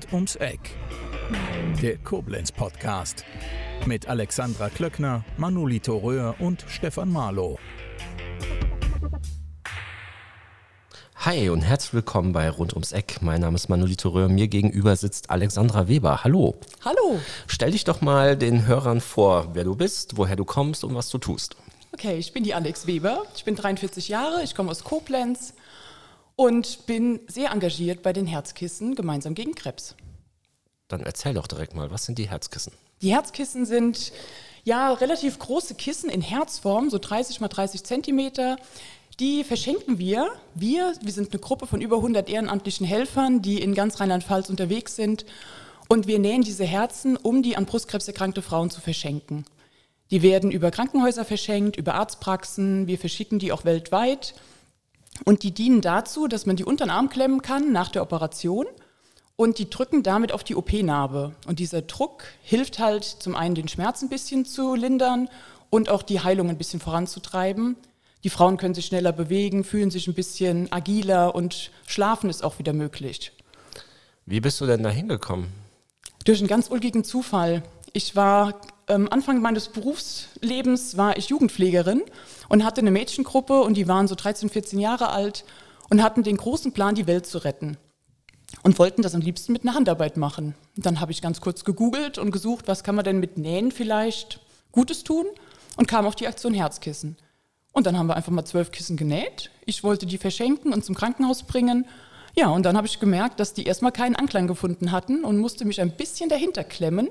Rund ums Eck. Der Koblenz Podcast. Mit Alexandra Klöckner, Manolito Röhr und Stefan Marlow. Hi und herzlich willkommen bei Rund ums Eck. Mein Name ist Manolito Röhr. Mir gegenüber sitzt Alexandra Weber. Hallo. Hallo. Stell dich doch mal den Hörern vor, wer du bist, woher du kommst und was du tust. Okay, ich bin die Alex Weber. Ich bin 43 Jahre. Ich komme aus Koblenz und bin sehr engagiert bei den Herzkissen gemeinsam gegen Krebs. Dann erzähl doch direkt mal, was sind die Herzkissen? Die Herzkissen sind ja relativ große Kissen in Herzform, so 30 mal 30 Zentimeter. Die verschenken wir. Wir, wir sind eine Gruppe von über 100 ehrenamtlichen Helfern, die in ganz Rheinland-Pfalz unterwegs sind. Und wir nähen diese Herzen, um die an Brustkrebs erkrankte Frauen zu verschenken. Die werden über Krankenhäuser verschenkt, über Arztpraxen. Wir verschicken die auch weltweit. Und die dienen dazu, dass man die unter den Arm klemmen kann nach der Operation und die drücken damit auf die OP-Narbe. Und dieser Druck hilft halt zum einen den Schmerz ein bisschen zu lindern und auch die Heilung ein bisschen voranzutreiben. Die Frauen können sich schneller bewegen, fühlen sich ein bisschen agiler und schlafen ist auch wieder möglich. Wie bist du denn da hingekommen? Durch einen ganz ulkigen Zufall. Ich war ähm, Anfang meines Berufslebens war ich Jugendpflegerin und hatte eine Mädchengruppe und die waren so 13, 14 Jahre alt und hatten den großen Plan, die Welt zu retten und wollten das am liebsten mit einer Handarbeit machen. Dann habe ich ganz kurz gegoogelt und gesucht, was kann man denn mit Nähen vielleicht Gutes tun und kam auf die Aktion Herzkissen. Und dann haben wir einfach mal zwölf Kissen genäht. Ich wollte die verschenken und zum Krankenhaus bringen. Ja, und dann habe ich gemerkt, dass die erstmal keinen Anklang gefunden hatten und musste mich ein bisschen dahinter klemmen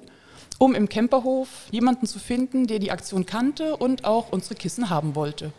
um im Camperhof jemanden zu finden, der die Aktion kannte und auch unsere Kissen haben wollte.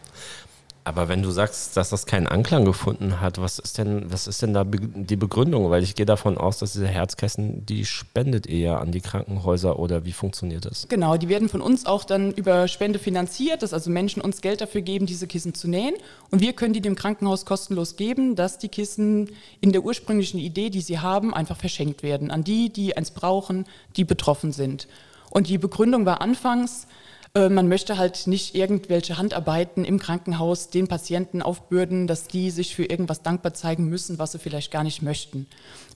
Aber wenn du sagst, dass das keinen Anklang gefunden hat, was ist denn, was ist denn da die Begründung? Weil ich gehe davon aus, dass diese Herzkästen, die spendet eher an die Krankenhäuser oder wie funktioniert das? Genau, die werden von uns auch dann über Spende finanziert, dass also Menschen uns Geld dafür geben, diese Kissen zu nähen. Und wir können die dem Krankenhaus kostenlos geben, dass die Kissen in der ursprünglichen Idee, die sie haben, einfach verschenkt werden an die, die eins brauchen, die betroffen sind. Und die Begründung war anfangs, man möchte halt nicht irgendwelche Handarbeiten im Krankenhaus den Patienten aufbürden, dass die sich für irgendwas dankbar zeigen müssen, was sie vielleicht gar nicht möchten.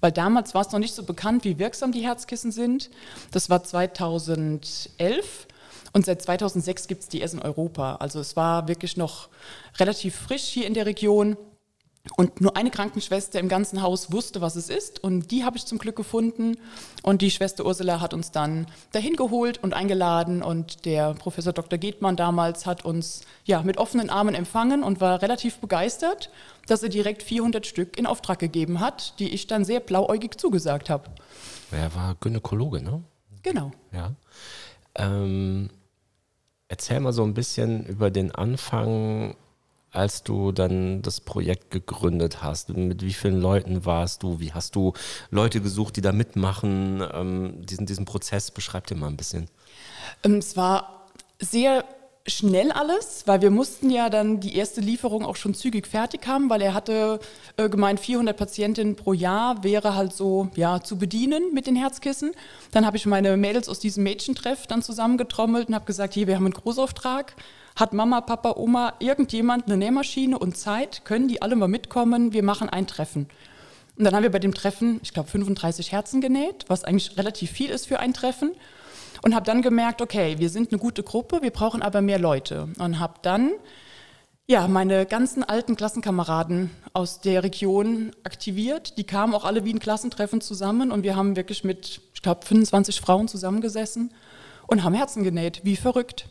Weil damals war es noch nicht so bekannt, wie wirksam die Herzkissen sind. Das war 2011. Und seit 2006 gibt es die erst in Europa. Also es war wirklich noch relativ frisch hier in der Region. Und nur eine Krankenschwester im ganzen Haus wusste, was es ist. Und die habe ich zum Glück gefunden. Und die Schwester Ursula hat uns dann dahin geholt und eingeladen. Und der Professor Dr. Gedmann damals hat uns ja, mit offenen Armen empfangen und war relativ begeistert, dass er direkt 400 Stück in Auftrag gegeben hat, die ich dann sehr blauäugig zugesagt habe. Er war Gynäkologe, ne? Genau. Ja. Ähm, erzähl mal so ein bisschen über den Anfang als du dann das Projekt gegründet hast? Mit wie vielen Leuten warst du? Wie hast du Leute gesucht, die da mitmachen? Ähm, diesen, diesen Prozess, beschreib dir mal ein bisschen. Ähm, es war sehr schnell alles, weil wir mussten ja dann die erste Lieferung auch schon zügig fertig haben, weil er hatte äh, gemeint, 400 Patientinnen pro Jahr wäre halt so ja zu bedienen mit den Herzkissen. Dann habe ich meine Mädels aus diesem Mädchentreff dann zusammengetrommelt und habe gesagt, hier, wir haben einen Großauftrag hat Mama, Papa, Oma, irgendjemand eine Nähmaschine und Zeit? Können die alle mal mitkommen? Wir machen ein Treffen. Und dann haben wir bei dem Treffen, ich glaube, 35 Herzen genäht, was eigentlich relativ viel ist für ein Treffen. Und habe dann gemerkt, okay, wir sind eine gute Gruppe, wir brauchen aber mehr Leute. Und habe dann ja, meine ganzen alten Klassenkameraden aus der Region aktiviert. Die kamen auch alle wie ein Klassentreffen zusammen und wir haben wirklich mit, ich glaube, 25 Frauen zusammengesessen und haben Herzen genäht, wie verrückt.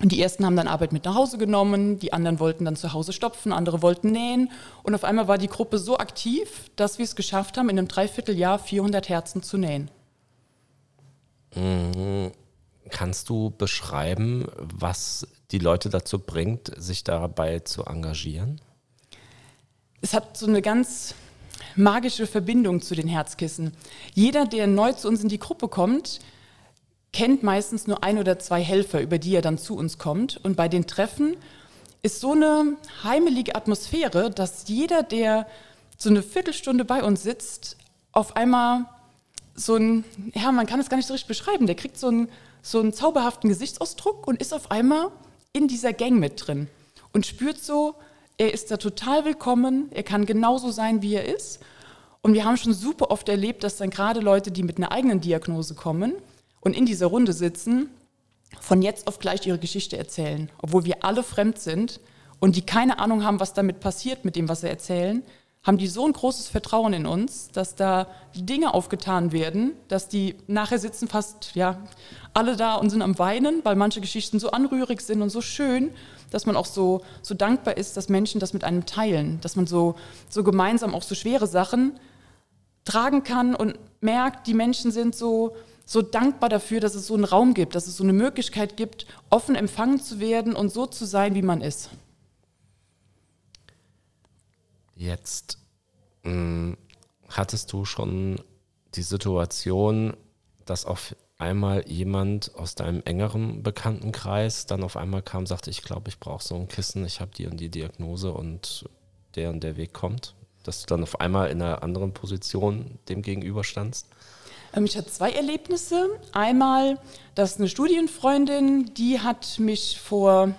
Und die ersten haben dann Arbeit mit nach Hause genommen, die anderen wollten dann zu Hause stopfen, andere wollten nähen. Und auf einmal war die Gruppe so aktiv, dass wir es geschafft haben, in einem Dreivierteljahr 400 Herzen zu nähen. Mhm. Kannst du beschreiben, was die Leute dazu bringt, sich dabei zu engagieren? Es hat so eine ganz magische Verbindung zu den Herzkissen. Jeder, der neu zu uns in die Gruppe kommt, kennt meistens nur ein oder zwei Helfer, über die er dann zu uns kommt. Und bei den Treffen ist so eine heimelige Atmosphäre, dass jeder, der so eine Viertelstunde bei uns sitzt, auf einmal so ein, ja, man kann es gar nicht so richtig beschreiben, der kriegt so einen, so einen zauberhaften Gesichtsausdruck und ist auf einmal in dieser Gang mit drin und spürt so, er ist da total willkommen, er kann genauso sein, wie er ist. Und wir haben schon super oft erlebt, dass dann gerade Leute, die mit einer eigenen Diagnose kommen und in dieser Runde sitzen, von jetzt auf gleich ihre Geschichte erzählen, obwohl wir alle fremd sind und die keine Ahnung haben, was damit passiert mit dem, was sie erzählen, haben die so ein großes Vertrauen in uns, dass da Dinge aufgetan werden, dass die nachher sitzen fast ja alle da und sind am weinen, weil manche Geschichten so anrührig sind und so schön, dass man auch so so dankbar ist, dass Menschen das mit einem teilen, dass man so so gemeinsam auch so schwere Sachen tragen kann und merkt, die Menschen sind so so dankbar dafür, dass es so einen Raum gibt, dass es so eine Möglichkeit gibt, offen empfangen zu werden und so zu sein, wie man ist. Jetzt mh, hm, hattest du schon die Situation, dass auf einmal jemand aus deinem engeren Bekanntenkreis dann auf einmal kam, sagte, ich glaube, ich brauche so ein Kissen, ich habe die und die Diagnose und der und der Weg kommt, dass du dann auf einmal in einer anderen Position dem gegenüberstandst? Ähm, ich hatte zwei Erlebnisse. Einmal, dass eine Studienfreundin, die hat mich vor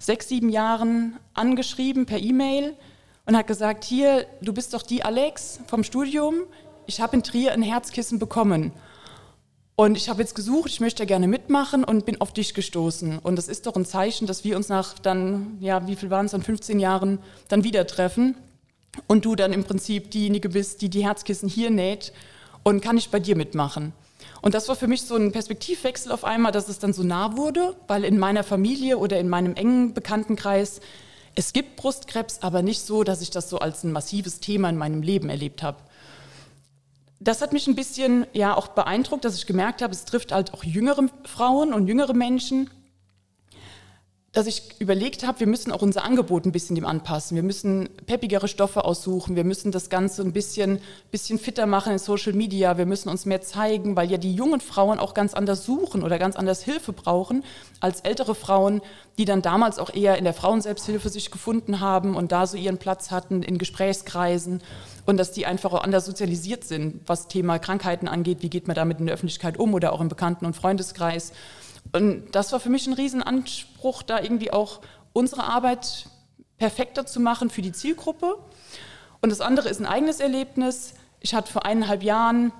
sechs, sieben Jahren angeschrieben per E-Mail und hat gesagt, hier, du bist doch die Alex vom Studium, ich habe in Trier ein Herzkissen bekommen. Und ich habe jetzt gesucht, ich möchte gerne mitmachen und bin auf dich gestoßen. Und das ist doch ein Zeichen, dass wir uns nach dann, ja, wie viel waren es dann, 15 Jahren dann wieder treffen und du dann im Prinzip diejenige bist, die die Herzkissen hier näht und kann ich bei dir mitmachen. Und das war für mich so ein Perspektivwechsel auf einmal, dass es dann so nah wurde, weil in meiner Familie oder in meinem engen Bekanntenkreis es gibt Brustkrebs, aber nicht so, dass ich das so als ein massives Thema in meinem Leben erlebt habe. Das hat mich ein bisschen ja auch beeindruckt, dass ich gemerkt habe, es trifft halt auch jüngere Frauen und jüngere Menschen, dass ich überlegt habe, wir müssen auch unser Angebot ein bisschen dem anpassen. Wir müssen peppigere Stoffe aussuchen. Wir müssen das Ganze ein bisschen, bisschen fitter machen in Social Media. Wir müssen uns mehr zeigen, weil ja die jungen Frauen auch ganz anders suchen oder ganz anders Hilfe brauchen als ältere Frauen, die dann damals auch eher in der Frauenselbsthilfe sich gefunden haben und da so ihren Platz hatten in Gesprächskreisen und dass die einfach auch anders sozialisiert sind, was Thema Krankheiten angeht. Wie geht man damit in der Öffentlichkeit um oder auch im Bekannten- und Freundeskreis? Und das war für mich ein Riesenanspruch, da irgendwie auch unsere Arbeit perfekter zu machen für die Zielgruppe. Und das andere ist ein eigenes Erlebnis. Ich hatte vor eineinhalb Jahren,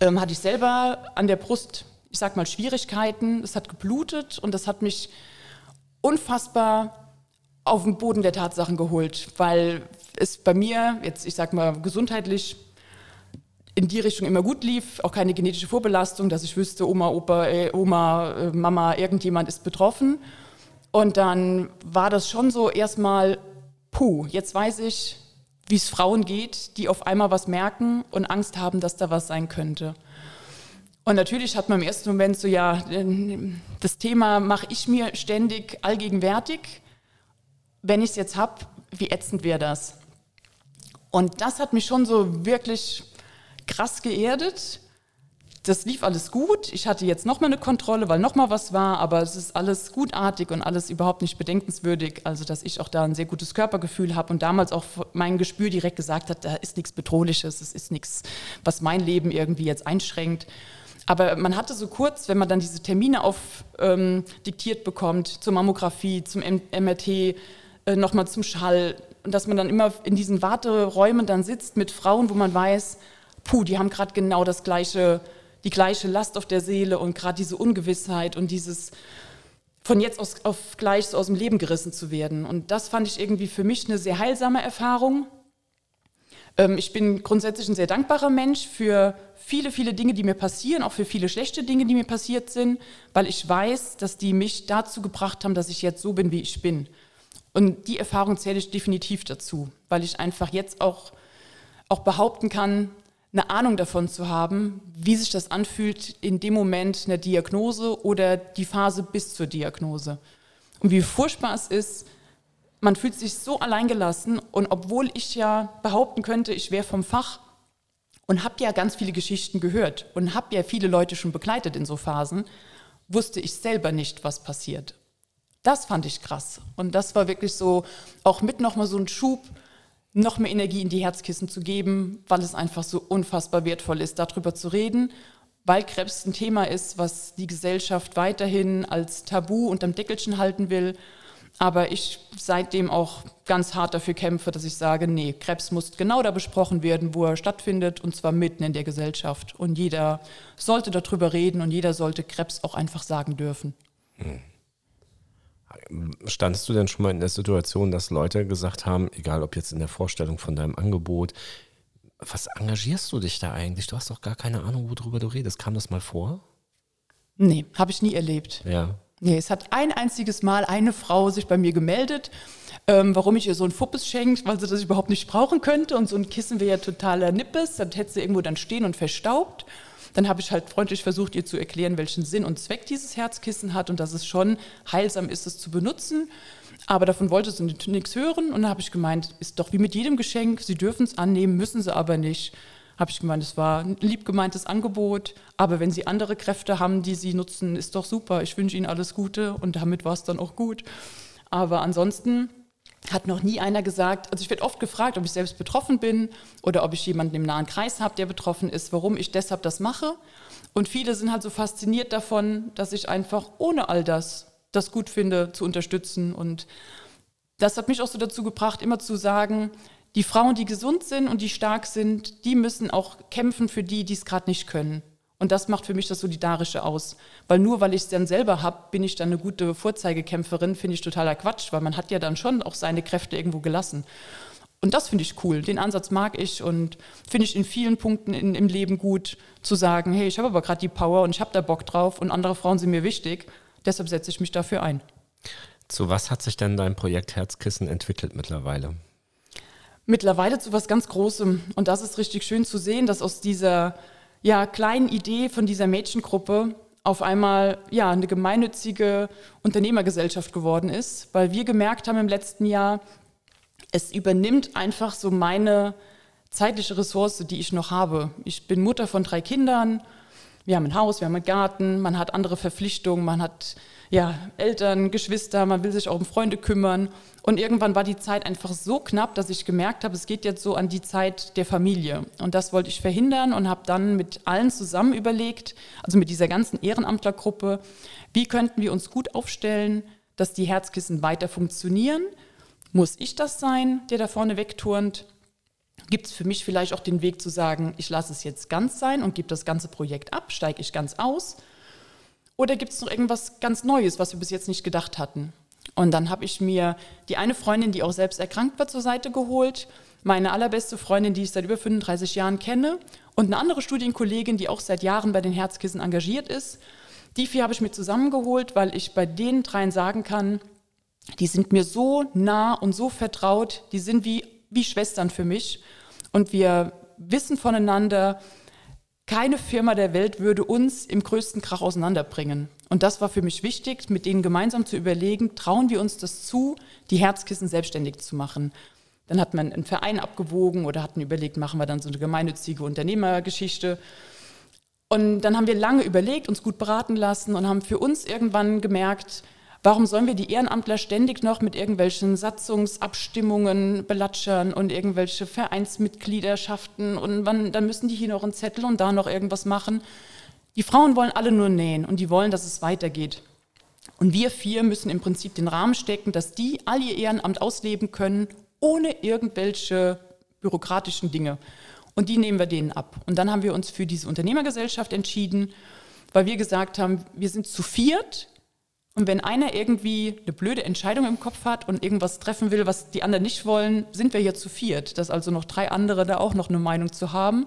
ähm, hatte ich selber an der Brust, ich sag mal, Schwierigkeiten. Es hat geblutet und das hat mich unfassbar auf den Boden der Tatsachen geholt, weil es bei mir, jetzt ich sag mal, gesundheitlich in die Richtung immer gut lief, auch keine genetische Vorbelastung, dass ich wüsste, Oma, Opa, äh, Oma, äh, Mama, irgendjemand ist betroffen. Und dann war das schon so erstmal, puh, jetzt weiß ich, wie es Frauen geht, die auf einmal was merken und Angst haben, dass da was sein könnte. Und natürlich hat man im ersten Moment so, ja, das Thema mache ich mir ständig allgegenwärtig. Wenn ich es jetzt habe, wie ätzend wäre das? Und das hat mich schon so wirklich krass geerdet. Das lief alles gut. Ich hatte jetzt nochmal eine Kontrolle, weil nochmal was war, aber es ist alles gutartig und alles überhaupt nicht bedenkenswürdig. Also, dass ich auch da ein sehr gutes Körpergefühl habe und damals auch mein Gespür direkt gesagt hat, da ist nichts Bedrohliches, es ist nichts, was mein Leben irgendwie jetzt einschränkt. Aber man hatte so kurz, wenn man dann diese Termine aufdiktiert ähm, bekommt, zur Mammographie, zum MRT, äh, nochmal zum Schall, und dass man dann immer in diesen Warteräumen dann sitzt mit Frauen, wo man weiß, puh, die haben gerade genau das gleiche, die gleiche Last auf der Seele und gerade diese Ungewissheit und dieses von jetzt aus, auf gleich so aus dem Leben gerissen zu werden. Und das fand ich irgendwie für mich eine sehr heilsame Erfahrung. Ähm, ich bin grundsätzlich ein sehr dankbarer Mensch für viele, viele Dinge, die mir passieren, auch für viele schlechte Dinge, die mir passiert sind, weil ich weiß, dass die mich dazu gebracht haben, dass ich jetzt so bin, wie ich bin. Und die Erfahrung zähle ich definitiv dazu, weil ich einfach jetzt auch, auch behaupten kann, eine Ahnung davon zu haben, wie sich das anfühlt in dem Moment einer Diagnose oder die Phase bis zur Diagnose. Und wie furchtbar es ist, man fühlt sich so alleingelassen und obwohl ich ja behaupten könnte, ich wäre vom Fach und habe ja ganz viele Geschichten gehört und habe ja viele Leute schon begleitet in so Phasen, wusste ich selber nicht, was passiert. Das fand ich krass und das war wirklich so auch mit nochmal so ein Schub, noch mehr Energie in die Herzkissen zu geben, weil es einfach so unfassbar wertvoll ist, darüber zu reden, weil Krebs ein Thema ist, was die Gesellschaft weiterhin als Tabu unterm Deckelchen halten will. Aber ich seitdem auch ganz hart dafür kämpfe, dass ich sage, nee, Krebs muss genau da besprochen werden, wo er stattfindet, und zwar mitten in der Gesellschaft. Und jeder sollte darüber reden und jeder sollte Krebs auch einfach sagen dürfen. Hm. Standest du denn schon mal in der Situation, dass Leute gesagt haben, egal ob jetzt in der Vorstellung von deinem Angebot, was engagierst du dich da eigentlich? Du hast doch gar keine Ahnung, worüber du redest. Kam das mal vor? Nee, habe ich nie erlebt. Ja. Nee, es hat ein einziges Mal eine Frau sich bei mir gemeldet, ähm, warum ich ihr so ein Fuppes schenkt, weil sie das überhaupt nicht brauchen könnte. Und so ein Kissen wäre ja totaler Nippes, dann hätte sie irgendwo dann stehen und verstaubt. Dann habe ich halt freundlich versucht, ihr zu erklären, welchen Sinn und Zweck dieses Herzkissen hat und dass es schon heilsam ist, es zu benutzen. Aber davon wollte sie nichts hören. Und dann habe ich gemeint, ist doch wie mit jedem Geschenk, Sie dürfen es annehmen, müssen Sie aber nicht habe ich gemeint, es war ein lieb gemeintes Angebot, aber wenn Sie andere Kräfte haben, die Sie nutzen, ist doch super. Ich wünsche Ihnen alles Gute und damit war es dann auch gut. Aber ansonsten hat noch nie einer gesagt, also ich werde oft gefragt, ob ich selbst betroffen bin oder ob ich jemanden im nahen Kreis habe, der betroffen ist, warum ich deshalb das mache. Und viele sind halt so fasziniert davon, dass ich einfach ohne all das das gut finde, zu unterstützen. Und das hat mich auch so dazu gebracht, immer zu sagen, die Frauen, die gesund sind und die stark sind, die müssen auch kämpfen für die, die es gerade nicht können. Und das macht für mich das Solidarische aus. Weil nur weil ich es dann selber habe, bin ich dann eine gute Vorzeigekämpferin, finde ich totaler Quatsch, weil man hat ja dann schon auch seine Kräfte irgendwo gelassen. Und das finde ich cool. Den Ansatz mag ich und finde ich in vielen Punkten in, im Leben gut, zu sagen, hey, ich habe aber gerade die Power und ich habe da Bock drauf und andere Frauen sind mir wichtig. Deshalb setze ich mich dafür ein. Zu was hat sich denn dein Projekt Herzkissen entwickelt mittlerweile? mittlerweile zu was ganz Großem. Und das ist richtig schön zu sehen, dass aus dieser ja, kleinen Idee von dieser Mädchengruppe auf einmal ja, eine gemeinnützige Unternehmergesellschaft geworden ist, weil wir gemerkt haben im letzten Jahr, es übernimmt einfach so meine zeitliche Ressource, die ich noch habe. Ich bin Mutter von drei Kindern, wir haben ein Haus, wir haben einen Garten, man hat andere Verpflichtungen, man hat ja, Eltern, Geschwister, man will sich auch um Freunde kümmern. Und irgendwann war die Zeit einfach so knapp, dass ich gemerkt habe, es geht jetzt so an die Zeit der Familie. Und das wollte ich verhindern und habe dann mit allen zusammen überlegt, also mit dieser ganzen Ehrenamtlergruppe, wie könnten wir uns gut aufstellen, dass die Herzkissen weiter funktionieren. Muss ich das sein, der da vorne wegturnt? Gibt es für mich vielleicht auch den Weg zu sagen, ich lasse es jetzt ganz sein und gebe das ganze Projekt ab, steige ich ganz aus? Oder gibt es noch irgendwas ganz Neues, was wir bis jetzt nicht gedacht hatten? Und dann habe ich mir die eine Freundin, die auch selbst erkrankt war, zur Seite geholt, meine allerbeste Freundin, die ich seit über 35 Jahren kenne, und eine andere Studienkollegin, die auch seit Jahren bei den Herzkissen engagiert ist. Die vier habe ich mir zusammengeholt, weil ich bei den dreien sagen kann, die sind mir so nah und so vertraut, die sind wie, wie Schwestern für mich. Und wir wissen voneinander, keine Firma der Welt würde uns im größten Krach auseinanderbringen. Und das war für mich wichtig, mit denen gemeinsam zu überlegen, trauen wir uns das zu, die Herzkissen selbstständig zu machen. Dann hat man einen Verein abgewogen oder hatten überlegt, machen wir dann so eine gemeinnützige Unternehmergeschichte. Und dann haben wir lange überlegt, uns gut beraten lassen und haben für uns irgendwann gemerkt, Warum sollen wir die Ehrenamtler ständig noch mit irgendwelchen Satzungsabstimmungen belatschern und irgendwelche Vereinsmitgliederschaften und wann, dann müssen die hier noch einen Zettel und da noch irgendwas machen? Die Frauen wollen alle nur nähen und die wollen, dass es weitergeht. Und wir vier müssen im Prinzip den Rahmen stecken, dass die all ihr Ehrenamt ausleben können, ohne irgendwelche bürokratischen Dinge. Und die nehmen wir denen ab. Und dann haben wir uns für diese Unternehmergesellschaft entschieden, weil wir gesagt haben, wir sind zu viert, und wenn einer irgendwie eine blöde Entscheidung im Kopf hat und irgendwas treffen will, was die anderen nicht wollen, sind wir hier zu viert. Dass also noch drei andere da auch noch eine Meinung zu haben.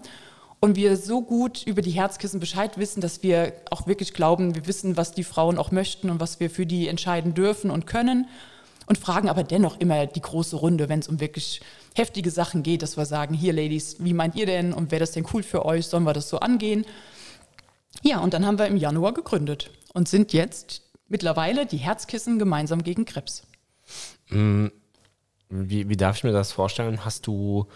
Und wir so gut über die Herzkissen Bescheid wissen, dass wir auch wirklich glauben, wir wissen, was die Frauen auch möchten und was wir für die entscheiden dürfen und können. Und fragen aber dennoch immer die große Runde, wenn es um wirklich heftige Sachen geht, dass wir sagen, hier Ladies, wie meint ihr denn und wäre das denn cool für euch, sollen wir das so angehen? Ja, und dann haben wir im Januar gegründet und sind jetzt mittlerweile die Herzkissen gemeinsam gegen Krebs. Mm, wie, wie darf ich mir das vorstellen? Hast du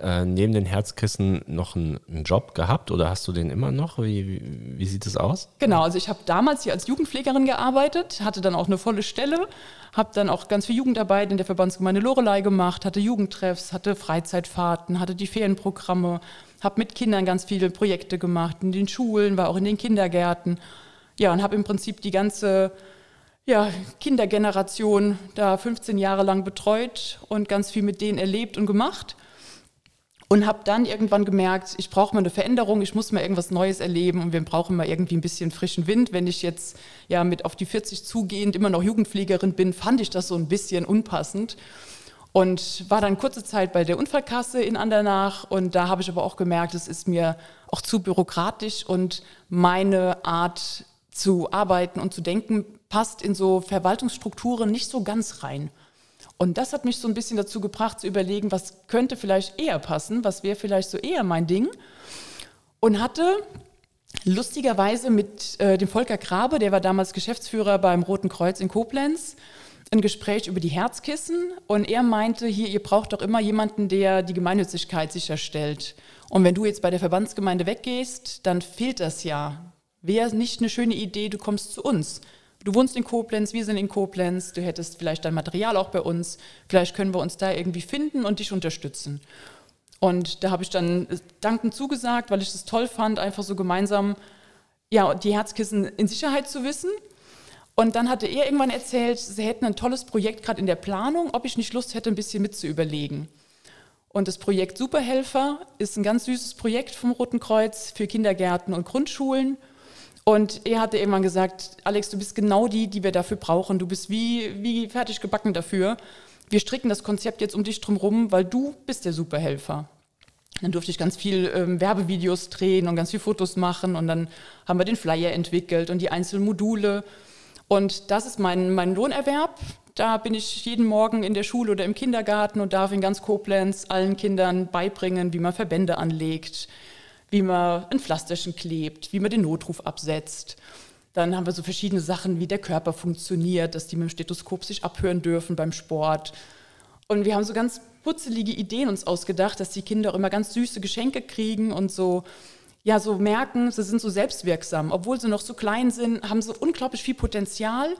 äh, neben den Herzkissen noch einen, einen, Job gehabt oder hast du den immer noch? Wie, wie, wie sieht es aus? Genau, also ich habe damals hier als Jugendpflegerin gearbeitet, hatte dann auch eine volle Stelle, habe dann auch ganz viel Jugendarbeit in der Verbandsgemeinde Lorelei gemacht, hatte Jugendtreffs, hatte Freizeitfahrten, hatte die Ferienprogramme, habe mit Kindern ganz viele Projekte gemacht, in den Schulen, war auch in den Kindergärten ja, und habe im Prinzip die ganze ja, Kindergeneration da 15 Jahre lang betreut und ganz viel mit denen erlebt und gemacht. Und habe dann irgendwann gemerkt, ich brauche mal eine Veränderung, ich muss mal irgendwas Neues erleben und wir brauchen mal irgendwie ein bisschen frischen Wind. Wenn ich jetzt ja mit auf die 40 zugehend immer noch Jugendpflegerin bin, fand ich das so ein bisschen unpassend. Und war dann kurze Zeit bei der Unfallkasse in Andernach und da habe ich aber auch gemerkt, es ist mir auch zu bürokratisch und meine Art zu arbeiten und zu denken passt in so Verwaltungsstrukturen nicht so ganz rein. Und das hat mich so ein bisschen dazu gebracht zu überlegen, was könnte vielleicht eher passen, was wäre vielleicht so eher mein Ding. Und hatte lustigerweise mit äh, dem Volker Grabe, der war damals Geschäftsführer beim Roten Kreuz in Koblenz, ein Gespräch über die Herzkissen und er meinte, hier, ihr braucht doch immer jemanden, der die Gemeinnützigkeit sicherstellt. Und wenn du jetzt bei der Verbandsgemeinde weggehst, dann fehlt das ja. Wäre nicht eine schöne Idee, du kommst zu uns. Du wohnst in Koblenz, wir sind in Koblenz, du hättest vielleicht dein Material auch bei uns, vielleicht können wir uns da irgendwie finden und dich unterstützen. Und da habe ich dann dankend zugesagt, weil ich es toll fand, einfach so gemeinsam ja, die Herzkissen in Sicherheit zu wissen. Und dann hatte er irgendwann erzählt, sie hätten ein tolles Projekt gerade in der Planung, ob ich nicht Lust hätte, ein bisschen mitzuüberlegen. Und das Projekt Superhelfer ist ein ganz süßes Projekt vom Roten Kreuz für Kindergärten und Grundschulen. Und er hatte irgendwann gesagt, Alex, du bist genau die, die wir dafür brauchen. Du bist wie, wie fertig gebacken dafür. Wir stricken das Konzept jetzt um dich drumherum, weil du bist der Superhelfer. Dann durfte ich ganz viel ähm, Werbevideos drehen und ganz viele Fotos machen und dann haben wir den Flyer entwickelt und die einzelnen Module. Und das ist mein, mein Lohnerwerb. Da bin ich jeden Morgen in der Schule oder im Kindergarten und darf in ganz Koblenz allen Kindern beibringen, wie man Verbände anlegt, wie man ein Pflasterchen klebt, wie man den Notruf absetzt. Dann haben wir so verschiedene Sachen, wie der Körper funktioniert, dass die mit dem Stethoskop sich abhören dürfen beim Sport. Und wir haben so ganz putzelige Ideen uns ausgedacht, dass die Kinder auch immer ganz süße Geschenke kriegen und so, ja, so merken, sie sind so selbstwirksam. Obwohl sie noch so klein sind, haben sie unglaublich viel Potenzial.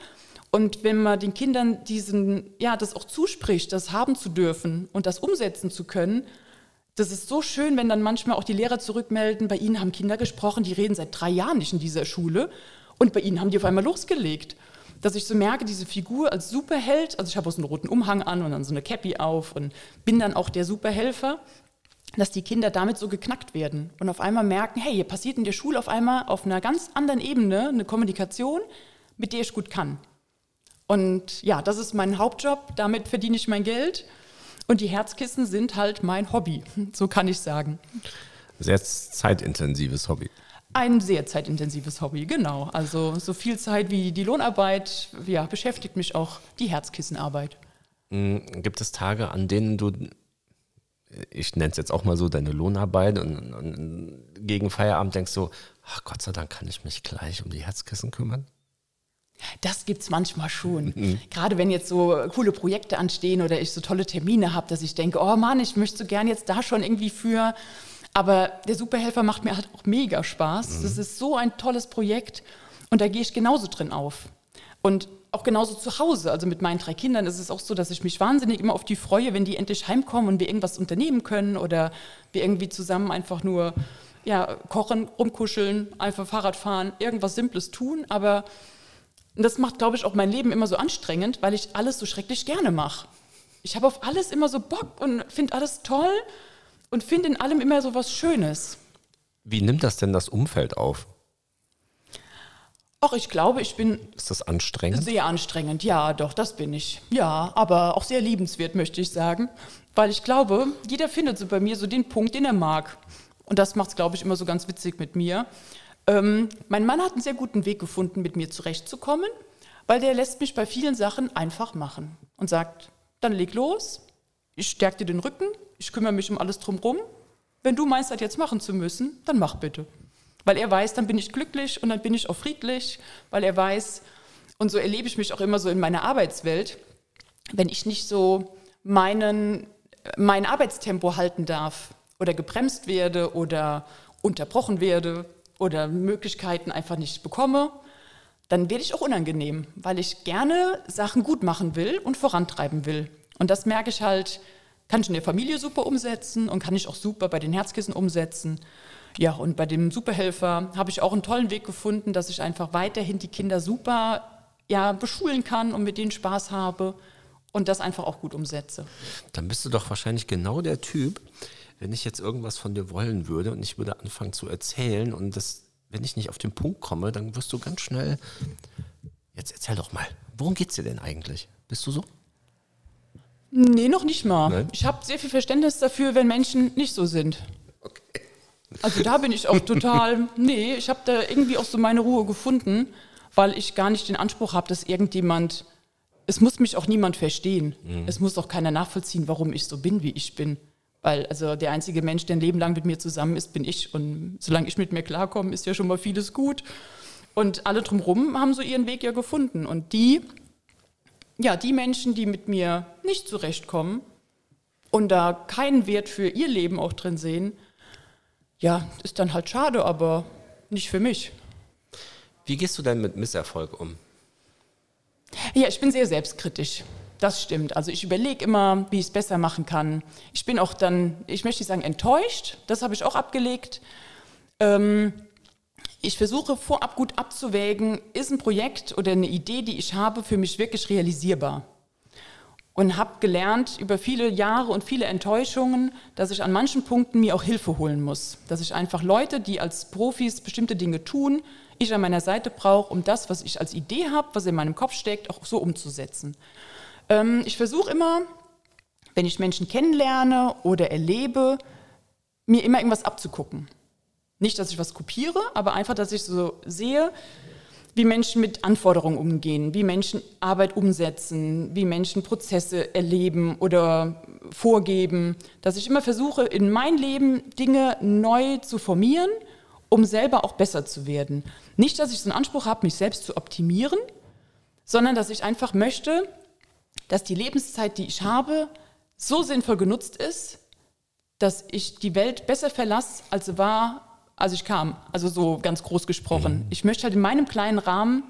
Und wenn man den Kindern diesen, ja, das auch zuspricht, das haben zu dürfen und das umsetzen zu können, das ist so schön, wenn dann manchmal auch die Lehrer zurückmelden, bei ihnen haben Kinder gesprochen, die reden seit drei Jahren nicht in dieser Schule und bei ihnen haben die auf einmal losgelegt. Dass ich so merke, diese Figur als Superheld, also ich habe auch so einen roten Umhang an und dann so eine Cappy auf und bin dann auch der Superhelfer, dass die Kinder damit so geknackt werden und auf einmal merken, hey, hier passiert in der Schule auf einmal auf einer ganz anderen Ebene eine Kommunikation, mit der ich gut kann. Und ja, das ist mein Hauptjob, damit verdiene ich mein Geld. Und die Herzkissen sind halt mein Hobby, so kann ich sagen. Sehr zeitintensives Hobby. Ein sehr zeitintensives Hobby, genau. Also so viel Zeit wie die Lohnarbeit, ja, beschäftigt mich auch die Herzkissenarbeit. Hm, gibt es Tage, an denen du, ich nenne es jetzt auch mal so, deine Lohnarbeit und, und gegen Feierabend denkst du, ach Gott sei Dank kann ich mich gleich um die Herzkissen kümmern? Das gibt es manchmal schon. Mhm. Gerade wenn jetzt so coole Projekte anstehen oder ich so tolle Termine habe, dass ich denke, oh Mann, ich möchte so gern jetzt da schon irgendwie für. Aber der Superhelfer macht mir halt auch mega Spaß. Mhm. Das ist so ein tolles Projekt und da gehe ich genauso drin auf. Und auch genauso zu Hause. Also mit meinen drei Kindern ist es auch so, dass ich mich wahnsinnig immer auf die freue, wenn die endlich heimkommen und wir irgendwas unternehmen können oder wir irgendwie zusammen einfach nur ja, kochen, rumkuscheln, einfach Fahrrad fahren, irgendwas Simples tun. Aber und das macht, glaube ich, auch mein Leben immer so anstrengend, weil ich alles so schrecklich gerne mache. Ich habe auf alles immer so Bock und finde alles toll und finde in allem immer so was Schönes. Wie nimmt das denn das Umfeld auf? Ach, ich glaube, ich bin. Ist das anstrengend? Sehr anstrengend, ja, doch, das bin ich. Ja, aber auch sehr liebenswert, möchte ich sagen. Weil ich glaube, jeder findet so bei mir so den Punkt, den er mag. Und das macht es, glaube ich, immer so ganz witzig mit mir. Ähm, mein Mann hat einen sehr guten Weg gefunden, mit mir zurechtzukommen, weil der lässt mich bei vielen Sachen einfach machen und sagt, dann leg los, ich stärke dir den Rücken, ich kümmere mich um alles drumherum. Wenn du meinst, das jetzt machen zu müssen, dann mach bitte. Weil er weiß, dann bin ich glücklich und dann bin ich auch friedlich, weil er weiß, und so erlebe ich mich auch immer so in meiner Arbeitswelt, wenn ich nicht so meinen, mein Arbeitstempo halten darf oder gebremst werde oder unterbrochen werde, oder Möglichkeiten einfach nicht bekomme, dann werde ich auch unangenehm, weil ich gerne Sachen gut machen will und vorantreiben will. Und das merke ich halt, kann ich in der Familie super umsetzen und kann ich auch super bei den Herzkissen umsetzen. Ja, und bei dem Superhelfer habe ich auch einen tollen Weg gefunden, dass ich einfach weiterhin die Kinder super ja, beschulen kann und mit denen Spaß habe und das einfach auch gut umsetze. Dann bist du doch wahrscheinlich genau der Typ, wenn ich jetzt irgendwas von dir wollen würde und ich würde anfangen zu erzählen und das, wenn ich nicht auf den Punkt komme, dann wirst du ganz schnell, jetzt erzähl doch mal, worum geht es dir denn eigentlich? Bist du so? Nee, noch nicht mal. Nein? Ich habe sehr viel Verständnis dafür, wenn Menschen nicht so sind. Okay. Also da bin ich auch total, nee, ich habe da irgendwie auch so meine Ruhe gefunden, weil ich gar nicht den Anspruch habe, dass irgendjemand, es muss mich auch niemand verstehen. Mhm. Es muss auch keiner nachvollziehen, warum ich so bin, wie ich bin. Weil also der einzige Mensch, der ein Leben lang mit mir zusammen ist, bin ich. Und solange ich mit mir klarkomme, ist ja schon mal vieles gut. Und alle drumherum haben so ihren Weg ja gefunden. Und die, ja, die Menschen, die mit mir nicht zurechtkommen und da keinen Wert für ihr Leben auch drin sehen, ja, ist dann halt schade, aber nicht für mich. Wie gehst du denn mit Misserfolg um? Ja, ich bin sehr selbstkritisch. Das stimmt. Also ich überlege immer, wie ich es besser machen kann. Ich bin auch dann, ich möchte nicht sagen enttäuscht, das habe ich auch abgelegt. Ähm, ich versuche vorab gut abzuwägen, ist ein Projekt oder eine Idee, die ich habe, für mich wirklich realisierbar. Und habe gelernt über viele Jahre und viele Enttäuschungen, dass ich an manchen Punkten mir auch Hilfe holen muss. Dass ich einfach Leute, die als Profis bestimmte Dinge tun, ich an meiner Seite brauche, um das, was ich als Idee habe, was in meinem Kopf steckt, auch so umzusetzen. Ähm, ich versuche immer, wenn ich Menschen kennenlerne oder erlebe, mir immer irgendwas abzugucken. Nicht, dass ich was kopiere, aber einfach, dass ich so sehe, wie Menschen mit Anforderungen umgehen, wie Menschen Arbeit umsetzen, wie Menschen Prozesse erleben oder vorgeben, dass ich immer versuche, in mein Leben Dinge neu zu formieren, um selber auch besser zu werden. Nicht, dass ich so einen Anspruch habe, mich selbst zu optimieren, sondern dass ich einfach möchte, dass die Lebenszeit, die ich habe, so sinnvoll genutzt ist, dass ich die Welt besser verlasse, als sie war, als ich kam. Also so ganz groß gesprochen. Mhm. Ich möchte halt in meinem kleinen Rahmen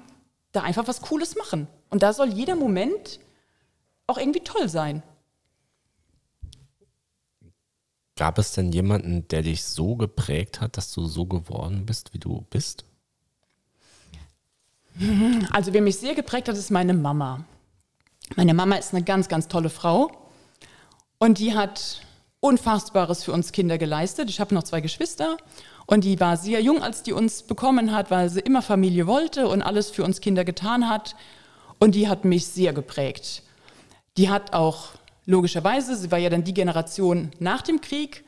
da einfach was Cooles machen. Und da soll jeder Moment auch irgendwie toll sein. Gab es denn jemanden, der dich so geprägt hat, dass du so geworden bist, wie du bist? Also wer mich sehr geprägt hat, ist meine Mama. Meine Mama ist eine ganz, ganz tolle Frau und die hat Unfassbares für uns Kinder geleistet. Ich habe noch zwei Geschwister und die war sehr jung, als die uns bekommen hat, weil sie immer Familie wollte und alles für uns Kinder getan hat. Und die hat mich sehr geprägt. Die hat auch logischerweise, sie war ja dann die Generation nach dem Krieg,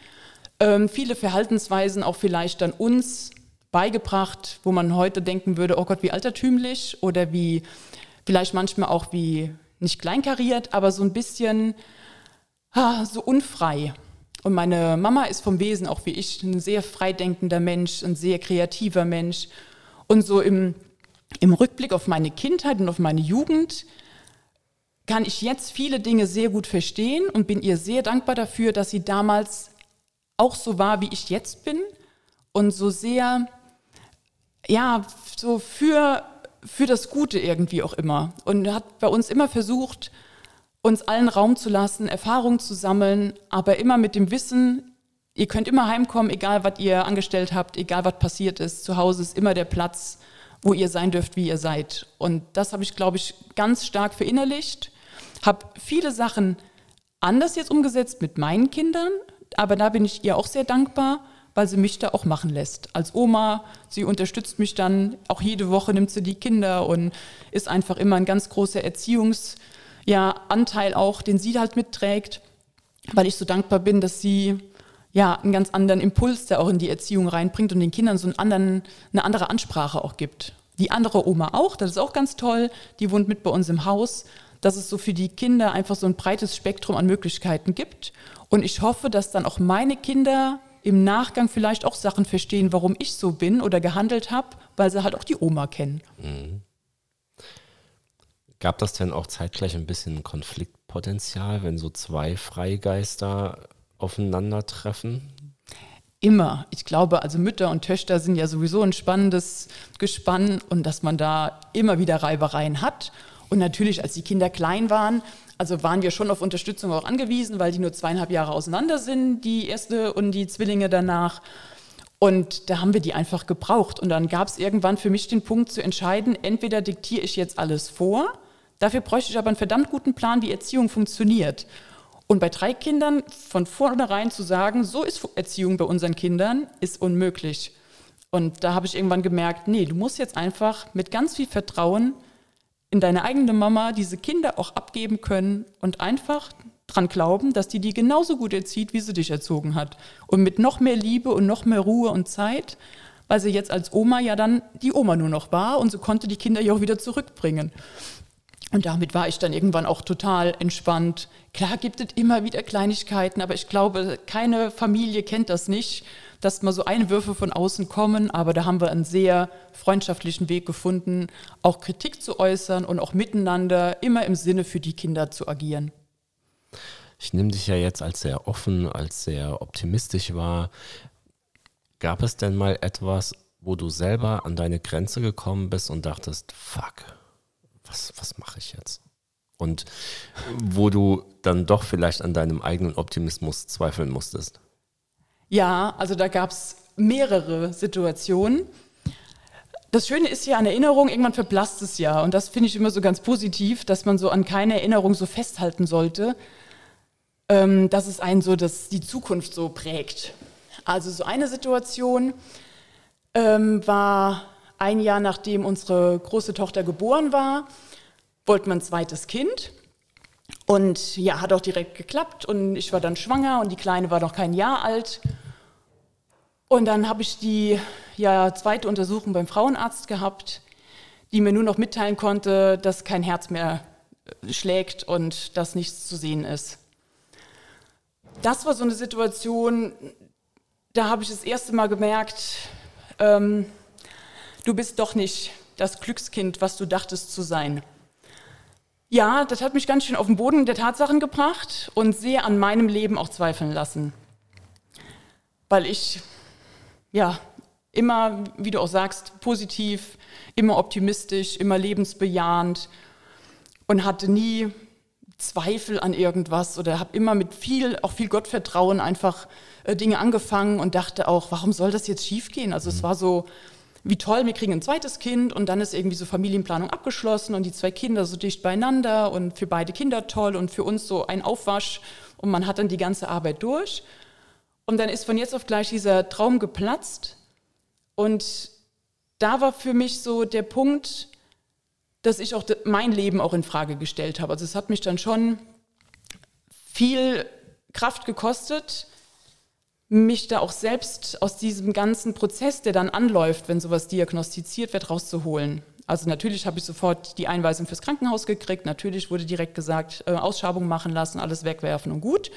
ähm, viele Verhaltensweisen auch vielleicht dann uns beigebracht, wo man heute denken würde, oh Gott, wie altertümlich oder wie vielleicht manchmal auch wie nicht kleinkariert, aber so ein bisschen ah, so unfrei. Und meine Mama ist vom Wesen auch wie ich ein sehr freidenkender Mensch, ein sehr kreativer Mensch. Und so im, im Rückblick auf meine Kindheit und auf meine Jugend kann ich jetzt viele Dinge sehr gut verstehen und bin ihr sehr dankbar dafür, dass sie damals auch so war, wie ich jetzt bin und so sehr, ja, so für für das Gute irgendwie auch immer und hat bei uns immer versucht, uns allen Raum zu lassen, Erfahrungen zu sammeln, aber immer mit dem Wissen, ihr könnt immer heimkommen, egal was ihr angestellt habt, egal was passiert ist. Zu Hause ist immer der Platz, wo ihr sein dürft, wie ihr seid. Und das habe ich, glaube ich, ganz stark verinnerlicht. Habe viele Sachen anders jetzt umgesetzt mit meinen Kindern, aber da bin ich ihr auch sehr dankbar weil sie mich da auch machen lässt. Als Oma, sie unterstützt mich dann, auch jede Woche nimmt sie die Kinder und ist einfach immer ein ganz großer Erziehungsanteil ja, auch, den sie halt mitträgt, weil ich so dankbar bin, dass sie ja einen ganz anderen Impuls da auch in die Erziehung reinbringt und den Kindern so einen anderen, eine andere Ansprache auch gibt. Die andere Oma auch, das ist auch ganz toll, die wohnt mit bei uns im Haus, dass es so für die Kinder einfach so ein breites Spektrum an Möglichkeiten gibt. Und ich hoffe, dass dann auch meine Kinder im Nachgang vielleicht auch Sachen verstehen, warum ich so bin oder gehandelt habe, weil sie halt auch die Oma kennen. Mhm. Gab das denn auch zeitgleich ein bisschen Konfliktpotenzial, wenn so zwei Freigeister aufeinandertreffen? Immer. Ich glaube, also Mütter und Töchter sind ja sowieso ein spannendes Gespann und dass man da immer wieder Reibereien hat. Und natürlich, als die Kinder klein waren, also waren wir schon auf Unterstützung auch angewiesen, weil die nur zweieinhalb Jahre auseinander sind, die erste und die Zwillinge danach. Und da haben wir die einfach gebraucht. Und dann gab es irgendwann für mich den Punkt zu entscheiden, entweder diktiere ich jetzt alles vor, dafür bräuchte ich aber einen verdammt guten Plan, wie Erziehung funktioniert. Und bei drei Kindern von vornherein zu sagen, so ist Erziehung bei unseren Kindern, ist unmöglich. Und da habe ich irgendwann gemerkt, nee, du musst jetzt einfach mit ganz viel Vertrauen in deine eigene Mama diese Kinder auch abgeben können und einfach dran glauben, dass die die genauso gut erzieht, wie sie dich erzogen hat. Und mit noch mehr Liebe und noch mehr Ruhe und Zeit, weil sie jetzt als Oma ja dann die Oma nur noch war und sie konnte die Kinder ja auch wieder zurückbringen. Und damit war ich dann irgendwann auch total entspannt. Klar gibt es immer wieder Kleinigkeiten, aber ich glaube, keine Familie kennt das nicht, dass mal so Einwürfe von außen kommen. Aber da haben wir einen sehr freundschaftlichen Weg gefunden, auch Kritik zu äußern und auch miteinander immer im Sinne für die Kinder zu agieren. Ich nehme dich ja jetzt als sehr offen, als sehr optimistisch wahr. Gab es denn mal etwas, wo du selber an deine Grenze gekommen bist und dachtest, fuck, was, was mache ich jetzt? Und wo du dann doch vielleicht an deinem eigenen Optimismus zweifeln musstest. Ja, also da gab es mehrere Situationen. Das Schöne ist ja an Erinnerung, irgendwann verblasst es ja. Und das finde ich immer so ganz positiv, dass man so an keine Erinnerung so festhalten sollte, ähm, dass es einen so, dass die Zukunft so prägt. Also so eine Situation ähm, war ein Jahr nachdem unsere große Tochter geboren war, wollten wir ein zweites Kind. Und ja, hat auch direkt geklappt. Und ich war dann schwanger und die Kleine war noch kein Jahr alt. Und dann habe ich die ja, zweite Untersuchung beim Frauenarzt gehabt, die mir nur noch mitteilen konnte, dass kein Herz mehr äh, schlägt und dass nichts zu sehen ist. Das war so eine Situation, da habe ich das erste Mal gemerkt, ähm, du bist doch nicht das Glückskind, was du dachtest zu sein. Ja, das hat mich ganz schön auf den Boden der Tatsachen gebracht und sehr an meinem Leben auch zweifeln lassen. Weil ich, ja, immer, wie du auch sagst, positiv, immer optimistisch, immer lebensbejahend und hatte nie Zweifel an irgendwas oder habe immer mit viel, auch viel Gottvertrauen einfach äh, Dinge angefangen und dachte auch, warum soll das jetzt schiefgehen? Also mhm. es war so, wie toll, wir kriegen ein zweites Kind und dann ist irgendwie so Familienplanung abgeschlossen und die zwei Kinder so dicht beieinander und für beide Kinder toll und für uns so ein Aufwasch und man hat dann die ganze Arbeit durch. Und dann ist von jetzt auf gleich dieser Traum geplatzt und da war für mich so der Punkt, dass ich auch mein Leben auch in Frage gestellt habe. Also es hat mich dann schon viel Kraft gekostet, mich da auch selbst aus diesem ganzen Prozess, der dann anläuft, wenn sowas diagnostiziert wird, rauszuholen. Also natürlich habe ich sofort die Einweisung fürs Krankenhaus gekriegt, natürlich wurde direkt gesagt, äh, Ausschabung machen lassen, alles wegwerfen und gut.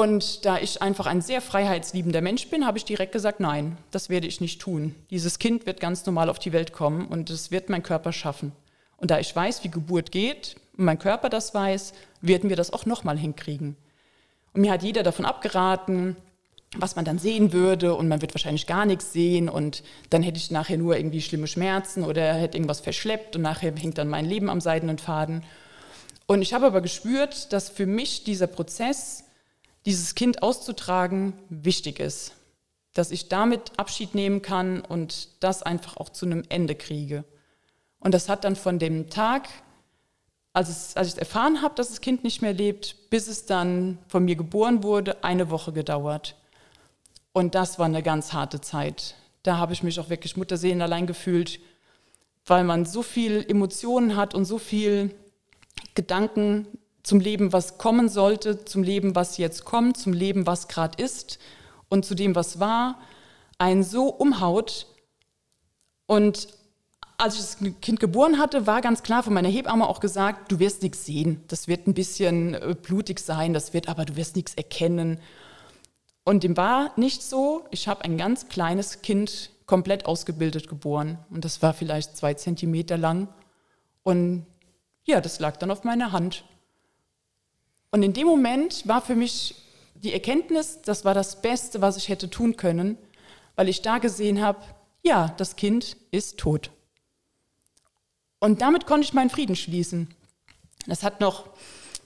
Und da ich einfach ein sehr freiheitsliebender Mensch bin, habe ich direkt gesagt, nein, das werde ich nicht tun. Dieses Kind wird ganz normal auf die Welt kommen und es wird mein Körper schaffen. Und da ich weiß, wie Geburt geht und mein Körper das weiß, werden wir das auch nochmal hinkriegen. Und mir hat jeder davon abgeraten, was man dann sehen würde und man wird wahrscheinlich gar nichts sehen und dann hätte ich nachher nur irgendwie schlimme Schmerzen oder hätte irgendwas verschleppt und nachher hängt dann mein Leben am seidenen Faden. Und ich habe aber gespürt, dass für mich dieser Prozess, dieses Kind auszutragen, wichtig ist. Dass ich damit Abschied nehmen kann und das einfach auch zu einem Ende kriege. Und das hat dann von dem Tag, als, es, als ich erfahren habe, dass das Kind nicht mehr lebt, bis es dann von mir geboren wurde, eine Woche gedauert. Und das war eine ganz harte Zeit. Da habe ich mich auch wirklich Mutterseelen allein gefühlt, weil man so viel Emotionen hat und so viel Gedanken zum Leben, was kommen sollte, zum Leben, was jetzt kommt, zum Leben, was gerade ist und zu dem, was war, einen so umhaut. Und als ich das Kind geboren hatte, war ganz klar von meiner Hebamme auch gesagt, du wirst nichts sehen. Das wird ein bisschen äh, blutig sein, das wird aber, du wirst nichts erkennen. Und dem war nicht so. Ich habe ein ganz kleines Kind komplett ausgebildet geboren. Und das war vielleicht zwei Zentimeter lang. Und ja, das lag dann auf meiner Hand. Und in dem Moment war für mich die Erkenntnis, das war das Beste, was ich hätte tun können, weil ich da gesehen habe, ja, das Kind ist tot. Und damit konnte ich meinen Frieden schließen. Das hat noch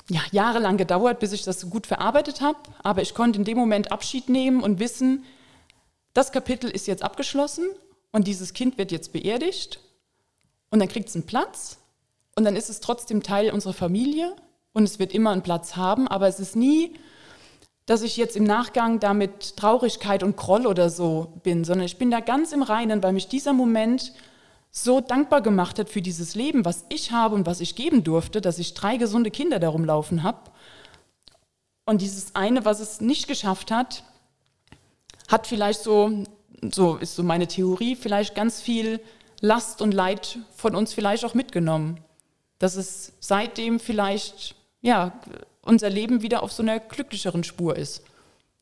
ja, jahrelang gedauert, bis ich das gut verarbeitet habe, aber ich konnte in dem Moment Abschied nehmen und wissen, das Kapitel ist jetzt abgeschlossen und dieses Kind wird jetzt beerdigt und dann kriegt es einen Platz und dann ist es trotzdem Teil unserer Familie und es wird immer einen Platz haben, aber es ist nie, dass ich jetzt im Nachgang damit Traurigkeit und Groll oder so bin, sondern ich bin da ganz im Reinen, weil mich dieser Moment so dankbar gemacht hat für dieses Leben, was ich habe und was ich geben durfte, dass ich drei gesunde Kinder darum laufen habe. Und dieses eine, was es nicht geschafft hat, hat vielleicht so, so ist so meine Theorie, vielleicht ganz viel Last und Leid von uns vielleicht auch mitgenommen. Dass es seitdem vielleicht, ja, unser Leben wieder auf so einer glücklicheren Spur ist.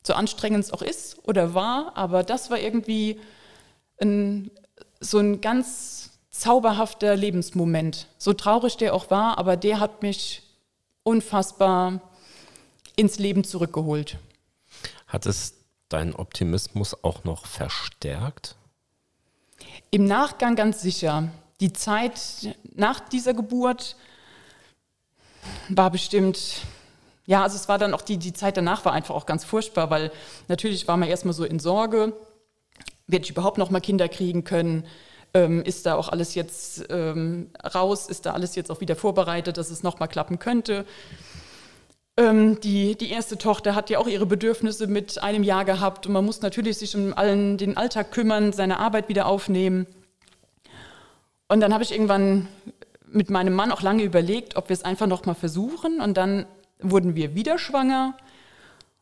So anstrengend es auch ist oder war, aber das war irgendwie ein, so ein ganz zauberhafter Lebensmoment. So traurig der auch war, aber der hat mich unfassbar ins Leben zurückgeholt. Hat es deinen Optimismus auch noch verstärkt? Im Nachgang ganz sicher. Die Zeit nach dieser Geburt war bestimmt, ja, also es war dann auch die, die Zeit danach war einfach auch ganz furchtbar, weil natürlich war man erstmal so in Sorge, werde ich überhaupt noch mal Kinder kriegen können? Ähm, ist da auch alles jetzt ähm, raus? Ist da alles jetzt auch wieder vorbereitet, dass es noch mal klappen könnte? Ähm, die, die erste Tochter hat ja auch ihre Bedürfnisse mit einem Jahr gehabt und man muss natürlich sich um allen den Alltag kümmern, seine Arbeit wieder aufnehmen. Und dann habe ich irgendwann mit meinem Mann auch lange überlegt, ob wir es einfach noch mal versuchen. Und dann wurden wir wieder schwanger.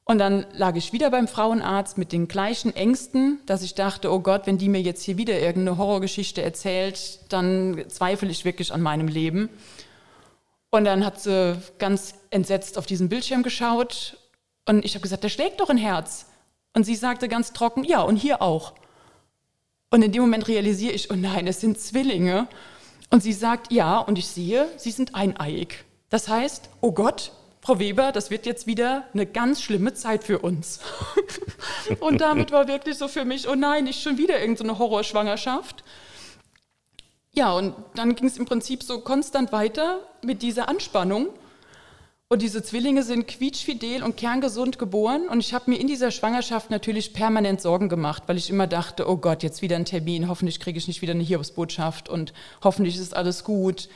Und dann lag ich wieder beim Frauenarzt mit den gleichen Ängsten, dass ich dachte, oh Gott, wenn die mir jetzt hier wieder irgendeine Horrorgeschichte erzählt, dann zweifle ich wirklich an meinem Leben. Und dann hat sie ganz entsetzt auf diesen Bildschirm geschaut und ich habe gesagt, der schlägt doch ein Herz. Und sie sagte ganz trocken, ja, und hier auch. Und in dem Moment realisiere ich, oh nein, es sind Zwillinge. Und sie sagt, ja, und ich sehe, sie sind eineiig. Das heißt, oh Gott, Frau Weber, das wird jetzt wieder eine ganz schlimme Zeit für uns. und damit war wirklich so für mich, oh nein, nicht schon wieder irgendeine so Horrorschwangerschaft. Ja, und dann ging es im Prinzip so konstant weiter mit dieser Anspannung. Und diese Zwillinge sind quietschfidel und kerngesund geboren. Und ich habe mir in dieser Schwangerschaft natürlich permanent Sorgen gemacht, weil ich immer dachte, oh Gott, jetzt wieder ein Termin, hoffentlich kriege ich nicht wieder eine Hiobsbotschaft und hoffentlich ist alles gut.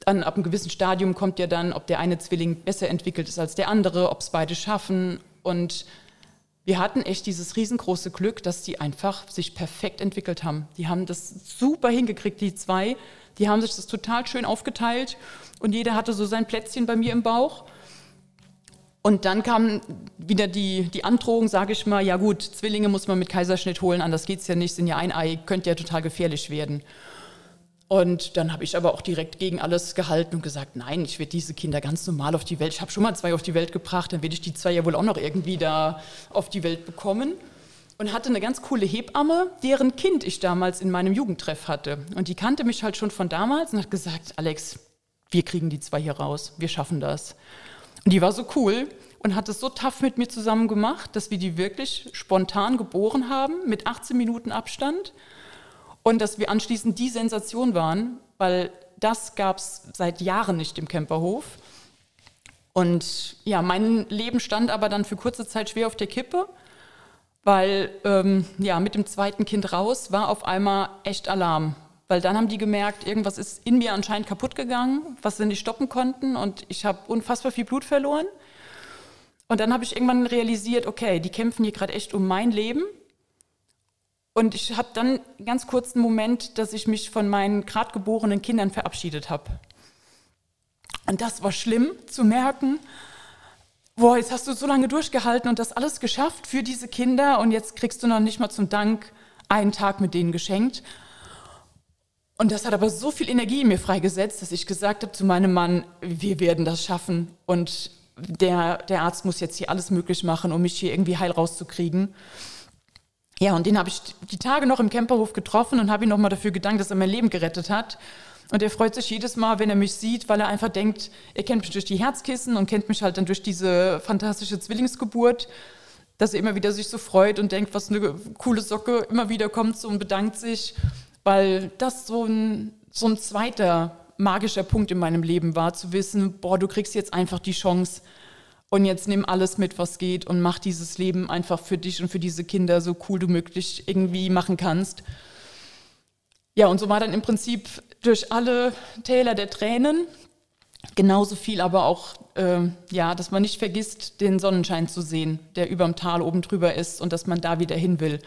Dann ab einem gewissen Stadium kommt ja dann, ob der eine Zwilling besser entwickelt ist als der andere, ob es beide schaffen. Und wir hatten echt dieses riesengroße Glück, dass die einfach sich perfekt entwickelt haben. Die haben das super hingekriegt, die zwei. Die haben sich das total schön aufgeteilt und jeder hatte so sein Plätzchen bei mir im Bauch. Und dann kam wieder die, die Androhung, sage ich mal, ja gut, Zwillinge muss man mit Kaiserschnitt holen, anders geht es ja nicht, sind ja ein Ei, könnte ja total gefährlich werden. Und dann habe ich aber auch direkt gegen alles gehalten und gesagt, nein, ich werde diese Kinder ganz normal auf die Welt. Ich habe schon mal zwei auf die Welt gebracht, dann werde ich die zwei ja wohl auch noch irgendwie da auf die Welt bekommen. Und hatte eine ganz coole Hebamme, deren Kind ich damals in meinem Jugendtreff hatte. Und die kannte mich halt schon von damals und hat gesagt, Alex, wir kriegen die zwei hier raus, wir schaffen das. Die war so cool und hat es so tough mit mir zusammen gemacht, dass wir die wirklich spontan geboren haben, mit 18 Minuten Abstand und dass wir anschließend die Sensation waren, weil das gab es seit Jahren nicht im Camperhof. Und ja, mein Leben stand aber dann für kurze Zeit schwer auf der Kippe, weil ähm, ja, mit dem zweiten Kind raus war auf einmal echt Alarm. Weil dann haben die gemerkt, irgendwas ist in mir anscheinend kaputt gegangen, was sie nicht stoppen konnten und ich habe unfassbar viel Blut verloren. Und dann habe ich irgendwann realisiert, okay, die kämpfen hier gerade echt um mein Leben und ich habe dann einen ganz kurzen Moment, dass ich mich von meinen gerade geborenen Kindern verabschiedet habe. Und das war schlimm zu merken. Boah, jetzt hast du so lange durchgehalten und das alles geschafft für diese Kinder und jetzt kriegst du noch nicht mal zum Dank einen Tag mit denen geschenkt. Und das hat aber so viel Energie in mir freigesetzt, dass ich gesagt habe zu meinem Mann, wir werden das schaffen und der, der Arzt muss jetzt hier alles möglich machen, um mich hier irgendwie heil rauszukriegen. Ja, und den habe ich die Tage noch im Camperhof getroffen und habe ihn nochmal dafür gedankt, dass er mein Leben gerettet hat. Und er freut sich jedes Mal, wenn er mich sieht, weil er einfach denkt, er kennt mich durch die Herzkissen und kennt mich halt dann durch diese fantastische Zwillingsgeburt, dass er immer wieder sich so freut und denkt, was eine coole Socke, immer wieder kommt so und bedankt sich, weil das so ein, so ein zweiter magischer Punkt in meinem Leben war, zu wissen, boah, du kriegst jetzt einfach die Chance, und jetzt nimm alles mit, was geht und mach dieses Leben einfach für dich und für diese Kinder so cool du möglich irgendwie machen kannst. Ja, und so war dann im Prinzip durch alle Täler der Tränen genauso viel, aber auch, äh, ja, dass man nicht vergisst, den Sonnenschein zu sehen, der über dem Tal oben drüber ist und dass man da wieder hin will.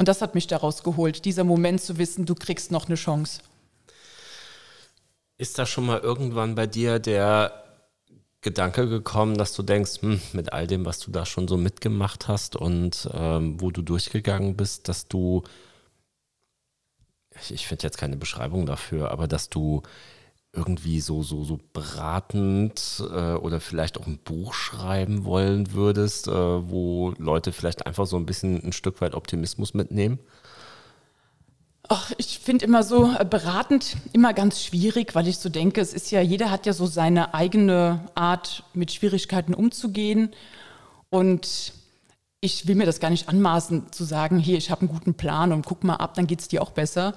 Und das hat mich daraus geholt, dieser Moment zu wissen, du kriegst noch eine Chance. Ist da schon mal irgendwann bei dir der Gedanke gekommen, dass du denkst, hm, mit all dem, was du da schon so mitgemacht hast und ähm, wo du durchgegangen bist, dass du, ich, ich finde jetzt keine Beschreibung dafür, aber dass du irgendwie so, so, so beratend äh, oder vielleicht auch ein Buch schreiben wollen würdest, äh, wo Leute vielleicht einfach so ein bisschen ein Stück weit Optimismus mitnehmen? Ach, ich finde immer so äh, beratend immer ganz schwierig, weil ich so denke, es ist ja, jeder hat ja so seine eigene Art, mit Schwierigkeiten umzugehen. Und ich will mir das gar nicht anmaßen, zu sagen, hier, ich habe einen guten Plan und guck mal ab, dann geht es dir auch besser.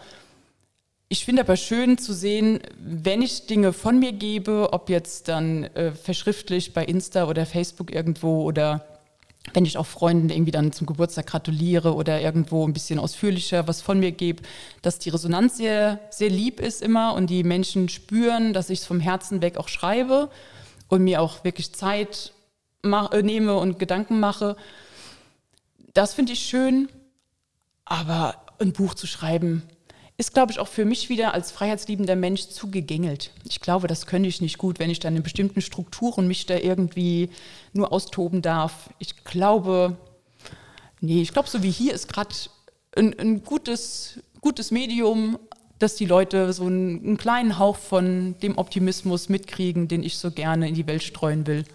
Ich finde aber schön zu sehen, wenn ich Dinge von mir gebe, ob jetzt dann äh, verschriftlich bei Insta oder Facebook irgendwo oder wenn ich auch Freunden irgendwie dann zum Geburtstag gratuliere oder irgendwo ein bisschen ausführlicher was von mir gebe, dass die Resonanz sehr, sehr lieb ist immer und die Menschen spüren, dass ich es vom Herzen weg auch schreibe und mir auch wirklich Zeit äh, nehme und Gedanken mache. Das finde ich schön, aber ein Buch zu schreiben, ist, glaube ich, auch für mich wieder als freiheitsliebender Mensch zu gegängelt. Ich glaube, das könnte ich nicht gut, wenn ich dann in bestimmten Strukturen mich da irgendwie nur austoben darf. Ich glaube, nee, ich glaube, so wie hier ist gerade ein, ein, gutes, gutes Medium, dass die Leute so einen, einen kleinen Hauch von dem Optimismus mitkriegen, den ich so gerne in die Welt streuen will.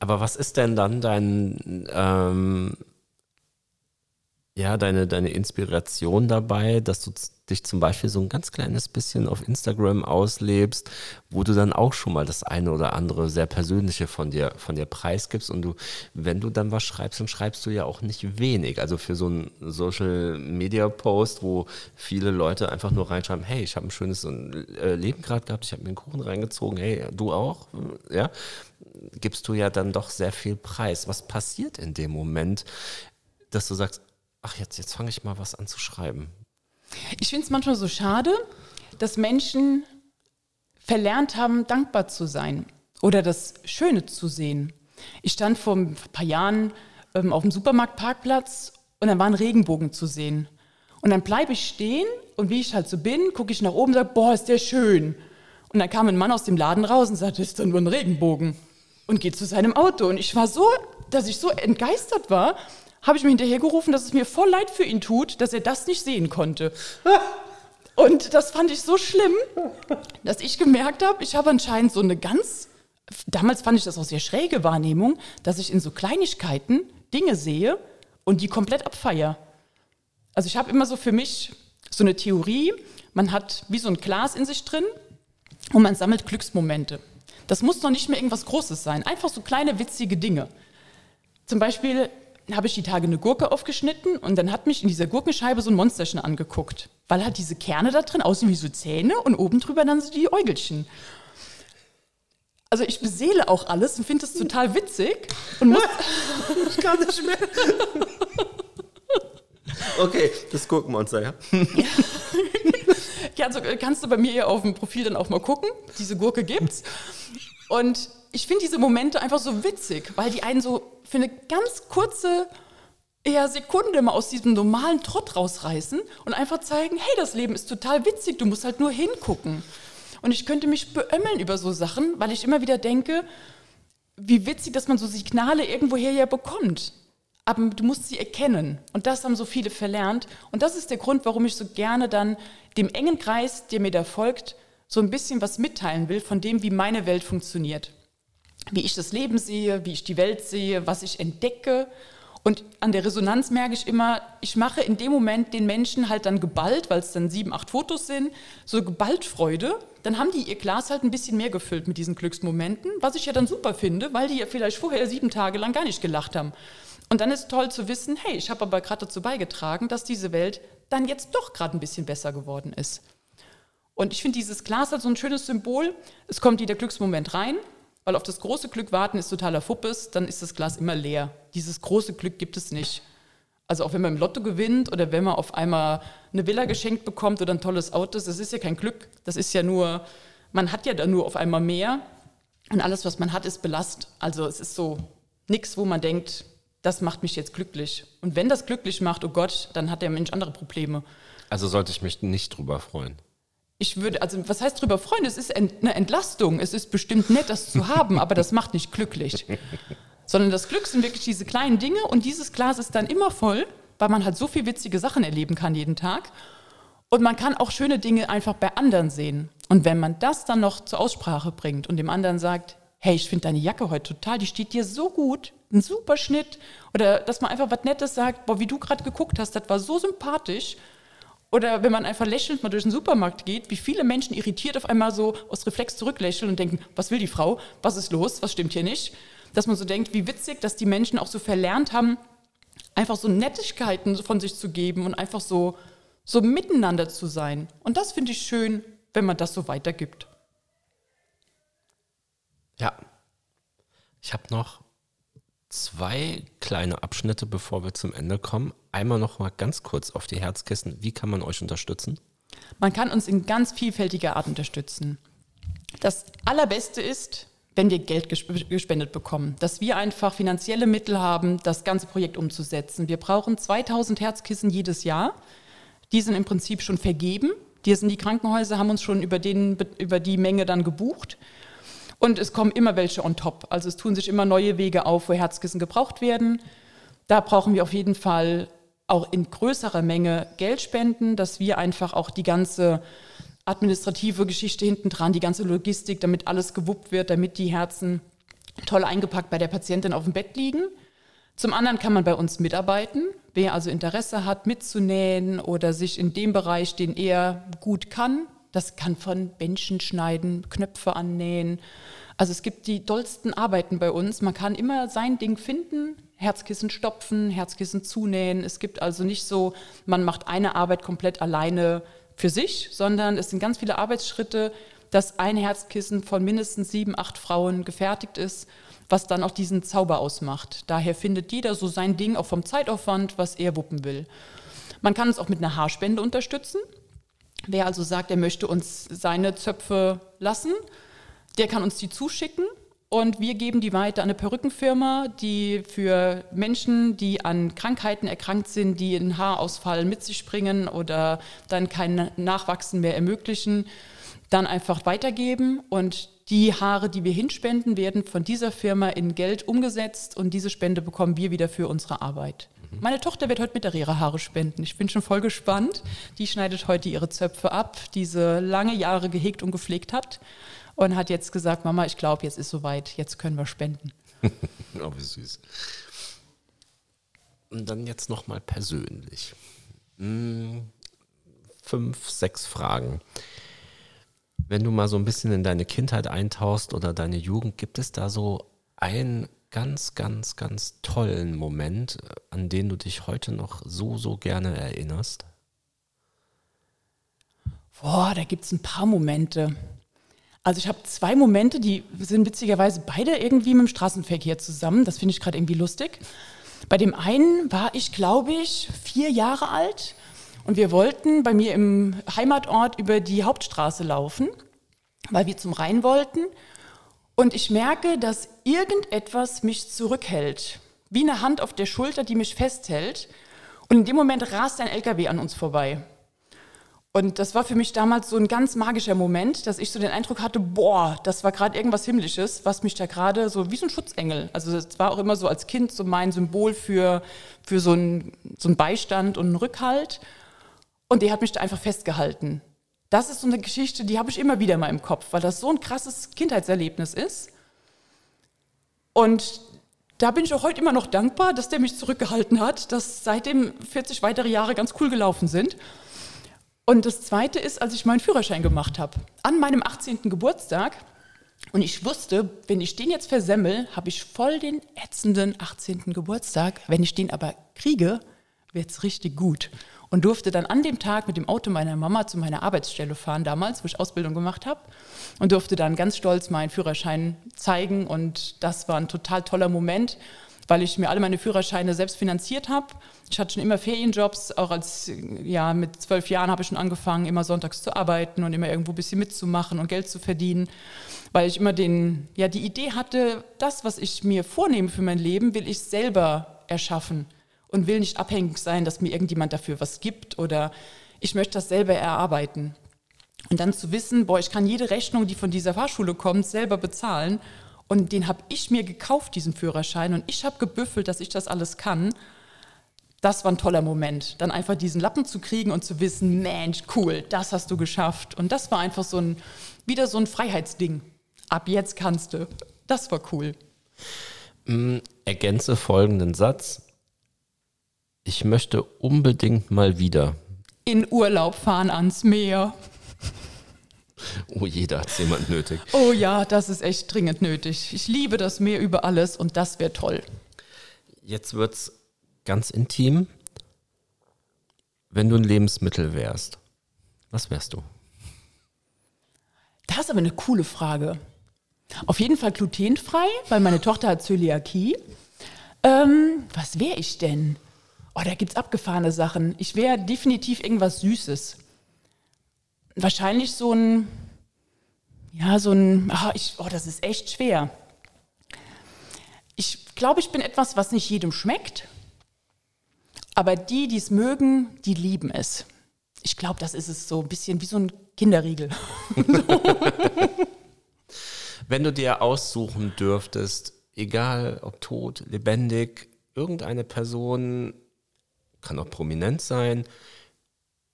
Aber was ist denn dann dein ähm, ja, deine, deine Inspiration dabei, dass du dich zum Beispiel so ein ganz kleines bisschen auf Instagram auslebst, wo du dann auch schon mal das eine oder andere sehr persönliche von dir, von dir preisgibst und du, wenn du dann was schreibst, dann schreibst du ja auch nicht wenig. Also für so einen Social Media Post, wo viele Leute einfach nur reinschreiben, hey, ich habe ein schönes äh, Leben gerade gehabt, ich habe mir einen Kuchen reingezogen, hey, du auch, ja, gibst du ja dann doch sehr viel Preis. Was passiert in dem Moment, dass du sagst, ach jetzt, jetzt fange ich mal was an zu schreiben. Ich finde es manchmal so schade, dass Menschen verlernt haben, dankbar zu sein oder das Schöne zu sehen. Ich stand vor ein paar Jahren ähm, auf dem Supermarktparkplatz und dann war ein Regenbogen zu sehen. Und dann bleibe ich stehen und wie ich halt so bin, gucke ich nach oben und sage, boah, ist der schön. Und dann kam ein Mann aus dem Laden raus und sagte, ist doch nur ein Regenbogen. Und geht zu seinem Auto. Und ich war so, dass ich so entgeistert war, habe ich mir hinterhergerufen, dass es mir voll leid für ihn tut, dass er das nicht sehen konnte. Und das fand ich so schlimm, dass ich gemerkt habe, ich habe anscheinend so eine ganz, damals fand ich das auch sehr schräge Wahrnehmung, dass ich in so Kleinigkeiten Dinge sehe und die komplett abfeier. Also ich habe immer so für mich so eine Theorie, man hat wie so ein Glas in sich drin und man sammelt Glücksmomente. Das muss noch nicht mehr irgendwas Großes sein, einfach so kleine witzige Dinge. Zum Beispiel habe ich die Tage eine Gurke aufgeschnitten und dann hat mich in dieser Gurkenscheibe so ein Monsterchen angeguckt, weil halt diese Kerne da drin aussehen wie so Zähne und oben drüber dann so die Äugelchen. Also ich beseele auch alles und finde das total witzig und muss ich kann nicht mehr. Okay, das Gurkenmonster, ja. ja, also kannst du bei mir auf dem Profil dann auch mal gucken. Diese Gurke gibt's. Und ich finde diese Momente einfach so witzig, weil die einen so für eine ganz kurze eher Sekunde mal aus diesem normalen Trott rausreißen und einfach zeigen, hey, das Leben ist total witzig, du musst halt nur hingucken. Und ich könnte mich beömmeln über so Sachen, weil ich immer wieder denke, wie witzig, dass man so Signale irgendwoher ja bekommt. Aber du musst sie erkennen. Und das haben so viele verlernt. Und das ist der Grund, warum ich so gerne dann dem engen Kreis, der mir da folgt, so ein bisschen was mitteilen will von dem, wie meine Welt funktioniert wie ich das Leben sehe, wie ich die Welt sehe, was ich entdecke. Und an der Resonanz merke ich immer, ich mache in dem Moment den Menschen halt dann geballt, weil es dann sieben, acht Fotos sind, so geballt Freude. Dann haben die ihr Glas halt ein bisschen mehr gefüllt mit diesen Glücksmomenten, was ich ja dann super finde, weil die ja vielleicht vorher sieben Tage lang gar nicht gelacht haben. Und dann ist toll zu wissen, hey, ich habe aber gerade dazu beigetragen, dass diese Welt dann jetzt doch gerade ein bisschen besser geworden ist. Und ich finde dieses Glas halt so ein schönes Symbol. Es kommt wieder Glücksmoment rein, Weil auf das große Glück warten ist totaler Fuppes, dann ist das Glas immer leer. Dieses große Glück gibt es nicht. Also auch wenn man im Lotto gewinnt oder wenn man auf einmal eine Villa geschenkt bekommt oder ein tolles Auto, das ist ja kein Glück. Das ist ja nur, man hat ja dann nur auf einmal mehr und alles, was man hat, ist Belast. Also es ist so nichts, wo man denkt, das macht mich jetzt glücklich. Und wenn das glücklich macht, oh Gott, dann hat der Mensch andere Probleme. Also sollte ich mich nicht drüber freuen. Ich würde, also was heißt drüber freuen? Es ist eine Entlastung. Es ist bestimmt nett, das zu haben, aber das macht nicht glücklich. Sondern das Glück sind wirklich diese kleinen Dinge und dieses Glas ist dann immer voll, weil man halt so viel witzige Sachen erleben kann jeden Tag. Und man kann auch schöne Dinge einfach bei anderen sehen. Und wenn man das dann noch zur Aussprache bringt und dem anderen sagt, hey, ich finde deine Jacke heute total, die steht dir so gut, ein super Schnitt. Oder dass man einfach was Nettes sagt, boah, wie du gerade geguckt hast, das war so sympathisch. Oder wenn man einfach lächelnd mal durch den Supermarkt geht, wie viele Menschen irritiert auf einmal so aus Reflex zurücklächeln und denken, was will die Frau, was ist los, was stimmt hier nicht dass man so denkt, wie witzig, dass die Menschen auch so verlernt haben, einfach so Nettigkeiten von sich zu geben und einfach so, so miteinander zu sein. Und das finde ich schön, wenn man das so weitergibt. Ja. Ich habe noch zwei kleine Abschnitte, bevor wir zum Ende kommen. Einmal noch mal ganz kurz auf die Herzkissen. Wie kann man euch unterstützen? Man kann uns in ganz vielfältiger Art unterstützen. Das Allerbeste ist, wenn wir Geld gespendet bekommen, dass wir einfach finanzielle Mittel haben, das ganze Projekt umzusetzen. Wir brauchen 2000 Herzkissen jedes Jahr. Die sind im Prinzip schon vergeben. Die, sind die Krankenhäuser haben uns schon über, den, über die Menge dann gebucht. Und es kommen immer welche on top. Also es tun sich immer neue Wege auf, wo Herzkissen gebraucht werden. Da brauchen wir auf jeden Fall auch in größerer Menge Geld spenden, dass wir einfach auch die ganze administrative Geschichte hinten dran, die ganze Logistik, damit alles gewuppt wird, damit die Herzen toll eingepackt bei der Patientin auf dem Bett liegen. Zum anderen kann man bei uns mitarbeiten. Wer also Interesse hat, mitzunähen oder sich in dem Bereich, den er gut kann, das kann von Bändchen schneiden, Knöpfe annähen. Also es gibt die dollsten Arbeiten bei uns. Man kann immer sein Ding finden, Herzkissen stopfen, Herzkissen zunähen. Es gibt also nicht so, man macht eine Arbeit komplett alleine für sich, sondern es sind ganz viele Arbeitsschritte, dass ein Herzkissen von mindestens sieben, acht Frauen gefertigt ist, was dann auch diesen Zauber ausmacht. Daher findet jeder so sein Ding auch vom Zeitaufwand, was er wuppen will. Man kann es auch mit einer Haarspende unterstützen. Wer also sagt, er möchte uns seine Zöpfe lassen, der kann uns die zuschicken und wir geben die weiter an eine Perückenfirma, die für Menschen, die an Krankheiten erkrankt sind, die einen Haarausfall mit sich bringen oder dann kein Nachwachsen mehr ermöglichen, dann einfach weitergeben. Und die Haare, die wir hinspenden, werden von dieser Firma in Geld umgesetzt und diese Spende bekommen wir wieder für unsere Arbeit. Mhm. Meine Tochter wird heute mit ihre Haare spenden. Ich bin schon voll gespannt. Die schneidet heute ihre Zöpfe ab, die sie lange Jahre gehegt und gepflegt hat und hat jetzt gesagt, Mama, ich glaube, jetzt ist soweit, jetzt können wir spenden. oh, wie süß. Und dann jetzt nochmal persönlich. Hm, fünf, sechs Fragen. Wenn du mal so ein bisschen in deine Kindheit eintauchst oder deine Jugend, gibt es da so einen ganz, ganz, ganz tollen Moment, an den du dich heute noch so, so gerne erinnerst? Boah, da gibt es ein paar Momente. Also ich habe zwei Momente, die sind witzigerweise beide irgendwie mit dem Straßenverkehr zusammen. Das finde ich gerade irgendwie lustig. Bei dem einen war ich, glaube ich, vier Jahre alt und wir wollten bei mir im Heimatort über die Hauptstraße laufen, weil wir zum Rhein wollten. Und ich merke, dass irgendetwas mich zurückhält, wie eine Hand auf der Schulter, die mich festhält. Und in dem Moment rast ein LKW an uns vorbei. Und das war für mich damals so ein ganz magischer Moment, dass ich so den Eindruck hatte, boah, das war gerade irgendwas Himmlisches, was mich da gerade so wie so ein Schutzengel. Also es war auch immer so als Kind so mein Symbol für, für so, ein, so einen Beistand und einen Rückhalt. Und die hat mich da einfach festgehalten. Das ist so eine Geschichte, die habe ich immer wieder mal im Kopf, weil das so ein krasses Kindheitserlebnis ist. Und da bin ich auch heute immer noch dankbar, dass der mich zurückgehalten hat, dass seitdem 40 weitere Jahre ganz cool gelaufen sind. Und das Zweite ist, als ich meinen Führerschein gemacht habe, an meinem 18. Geburtstag. Und ich wusste, wenn ich den jetzt versemmel, habe ich voll den ätzenden 18. Geburtstag. Wenn ich den aber kriege, wird es richtig gut. Und durfte dann an dem Tag mit dem Auto meiner Mama zu meiner Arbeitsstelle fahren, damals, wo ich Ausbildung gemacht habe. Und durfte dann ganz stolz meinen Führerschein zeigen. Und das war ein total toller Moment, weil ich mir alle meine Führerscheine selbst finanziert habe. Ich hatte schon immer Ferienjobs, auch als, ja, mit zwölf Jahren habe ich schon angefangen, immer sonntags zu arbeiten und immer irgendwo ein bisschen mitzumachen und Geld zu verdienen, weil ich immer den, ja, die Idee hatte, das, was ich mir vornehme für mein Leben, will ich selber erschaffen und will nicht abhängig sein, dass mir irgendjemand dafür was gibt oder ich möchte das selber erarbeiten. Und dann zu wissen, boah, ich kann jede Rechnung, die von dieser Fahrschule kommt, selber bezahlen. Und den habe ich mir gekauft, diesen Führerschein. Und ich habe gebüffelt, dass ich das alles kann. Das war ein toller Moment. Dann einfach diesen Lappen zu kriegen und zu wissen, Mensch, cool, das hast du geschafft. Und das war einfach so ein, wieder so ein Freiheitsding. Ab jetzt kannst du. Das war cool. Mm, ergänze folgenden Satz. Ich möchte unbedingt mal wieder. In Urlaub fahren ans Meer. Oh, jeder hat jemand nötig. Oh ja, das ist echt dringend nötig. Ich liebe das Meer über alles und das wäre toll. Jetzt wird's ganz intim. Wenn du ein Lebensmittel wärst, was wärst du? Das ist aber eine coole Frage. Auf jeden Fall glutenfrei, weil meine Tochter hat Zöliakie. Ähm, was wäre ich denn? Oh, da gibt es abgefahrene Sachen. Ich wäre definitiv irgendwas Süßes. Wahrscheinlich so ein, ja, so ein, oh, ich, oh, das ist echt schwer. Ich glaube, ich bin etwas, was nicht jedem schmeckt, aber die, die es mögen, die lieben es. Ich glaube, das ist es so ein bisschen wie so ein Kinderriegel. Wenn du dir aussuchen dürftest, egal ob tot, lebendig, irgendeine Person, kann auch prominent sein.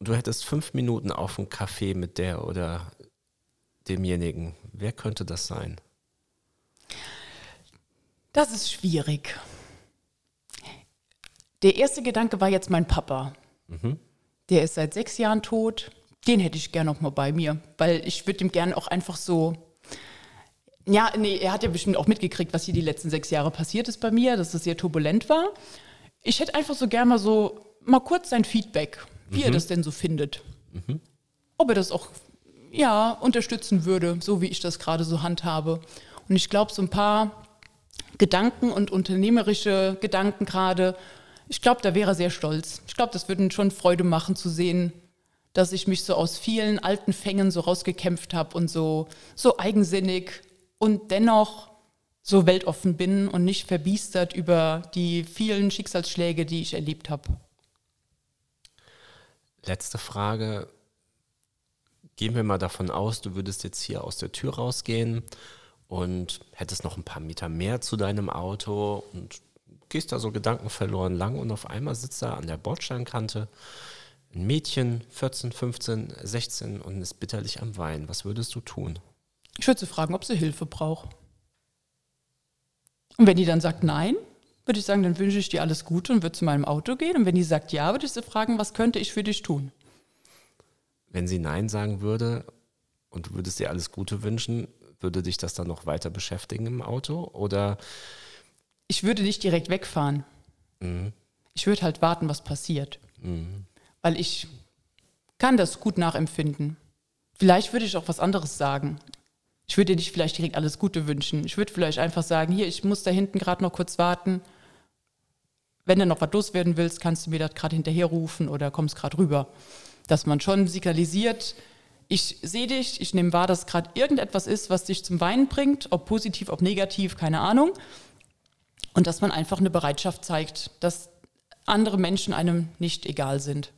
Du hättest fünf Minuten auf dem Kaffee mit der oder demjenigen. Wer könnte das sein? Das ist schwierig. Der erste Gedanke war jetzt mein Papa. Mhm. Der ist seit sechs Jahren tot. Den hätte ich gerne noch mal bei mir, weil ich würde ihm gerne auch einfach so. Ja, nee, er hat ja bestimmt auch mitgekriegt, was hier die letzten sechs Jahre passiert ist bei mir, dass es sehr turbulent war. Ich hätte einfach so gerne mal so, mal kurz sein Feedback, wie mhm. er das denn so findet. Mhm. Ob er das auch, ja, unterstützen würde, so wie ich das gerade so handhabe. Und ich glaube, so ein paar Gedanken und unternehmerische Gedanken gerade, ich glaube, da wäre er sehr stolz. Ich glaube, das würde schon Freude machen zu sehen, dass ich mich so aus vielen alten Fängen so rausgekämpft habe und so, so eigensinnig und dennoch so weltoffen bin und nicht verbiestert über die vielen Schicksalsschläge, die ich erlebt habe. Letzte Frage. Gehen wir mal davon aus, du würdest jetzt hier aus der Tür rausgehen und hättest noch ein paar Meter mehr zu deinem Auto und gehst da so gedankenverloren lang und auf einmal sitzt da an der Bordsteinkante ein Mädchen, 14, 15, 16 und ist bitterlich am Weinen. Was würdest du tun? Ich würde sie fragen, ob sie Hilfe braucht. Und wenn die dann sagt nein, würde ich sagen, dann wünsche ich dir alles Gute und würde zu meinem Auto gehen. Und wenn die sagt ja, würde ich sie fragen, was könnte ich für dich tun? Wenn sie nein sagen würde und du würdest dir alles Gute wünschen, würde dich das dann noch weiter beschäftigen im Auto? Oder? Ich würde nicht direkt wegfahren. Mhm. Ich würde halt warten, was passiert. Mhm. Weil ich kann das gut nachempfinden. Vielleicht würde ich auch was anderes sagen ich würde dir nicht vielleicht direkt alles Gute wünschen. Ich würde vielleicht einfach sagen, hier, ich muss da hinten gerade noch kurz warten. Wenn du noch was loswerden willst, kannst du mir das gerade hinterher rufen oder kommst gerade rüber. Dass man schon signalisiert, ich sehe dich, ich nehme wahr, dass gerade irgendetwas ist, was dich zum Weinen bringt, ob positiv, ob negativ, keine Ahnung. Und dass man einfach eine Bereitschaft zeigt, dass andere Menschen einem nicht egal sind.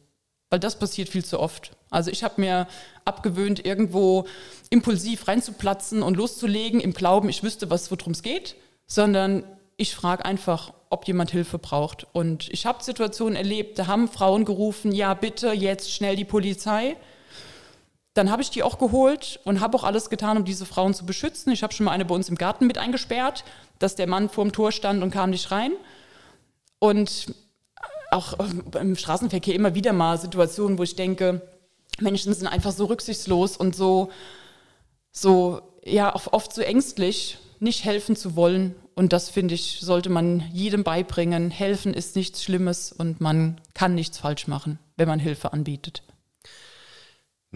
Weil das passiert viel zu oft. Also ich habe mir abgewöhnt, irgendwo impulsiv reinzuplatzen und loszulegen im Glauben, ich wüsste, was worum es geht, sondern ich frage einfach, ob jemand Hilfe braucht. Und ich habe Situationen erlebt, da haben Frauen gerufen, ja bitte jetzt schnell die Polizei. Dann habe ich die auch geholt und habe auch alles getan, um diese Frauen zu beschützen. Ich habe schon mal eine bei uns im Garten mit eingesperrt, dass der Mann vor dem Tor stand und kam nicht rein. Und auch im Straßenverkehr immer wieder mal Situationen, wo ich denke, Menschen sind einfach so rücksichtslos und so, so ja, oft so ängstlich, nicht helfen zu wollen Und das finde ich, sollte man jedem beibringen. Helfen ist nichts Schlimmes und man kann nichts falsch machen, wenn man Hilfe anbietet.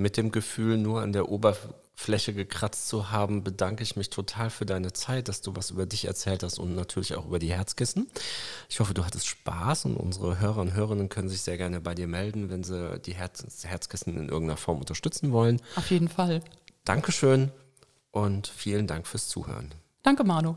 Mit dem Gefühl, nur an der Oberfläche gekratzt zu haben, bedanke ich mich total für deine Zeit, dass du was über dich erzählt hast und natürlich auch über die Herzkissen. Ich hoffe, du hattest Spaß und unsere Hörer und Hörerinnen können sich sehr gerne bei dir melden, wenn sie die Herz Herzkissen in irgendeiner Form unterstützen wollen. Auf jeden Fall. Dankeschön und vielen Dank fürs Zuhören. Danke, Manu.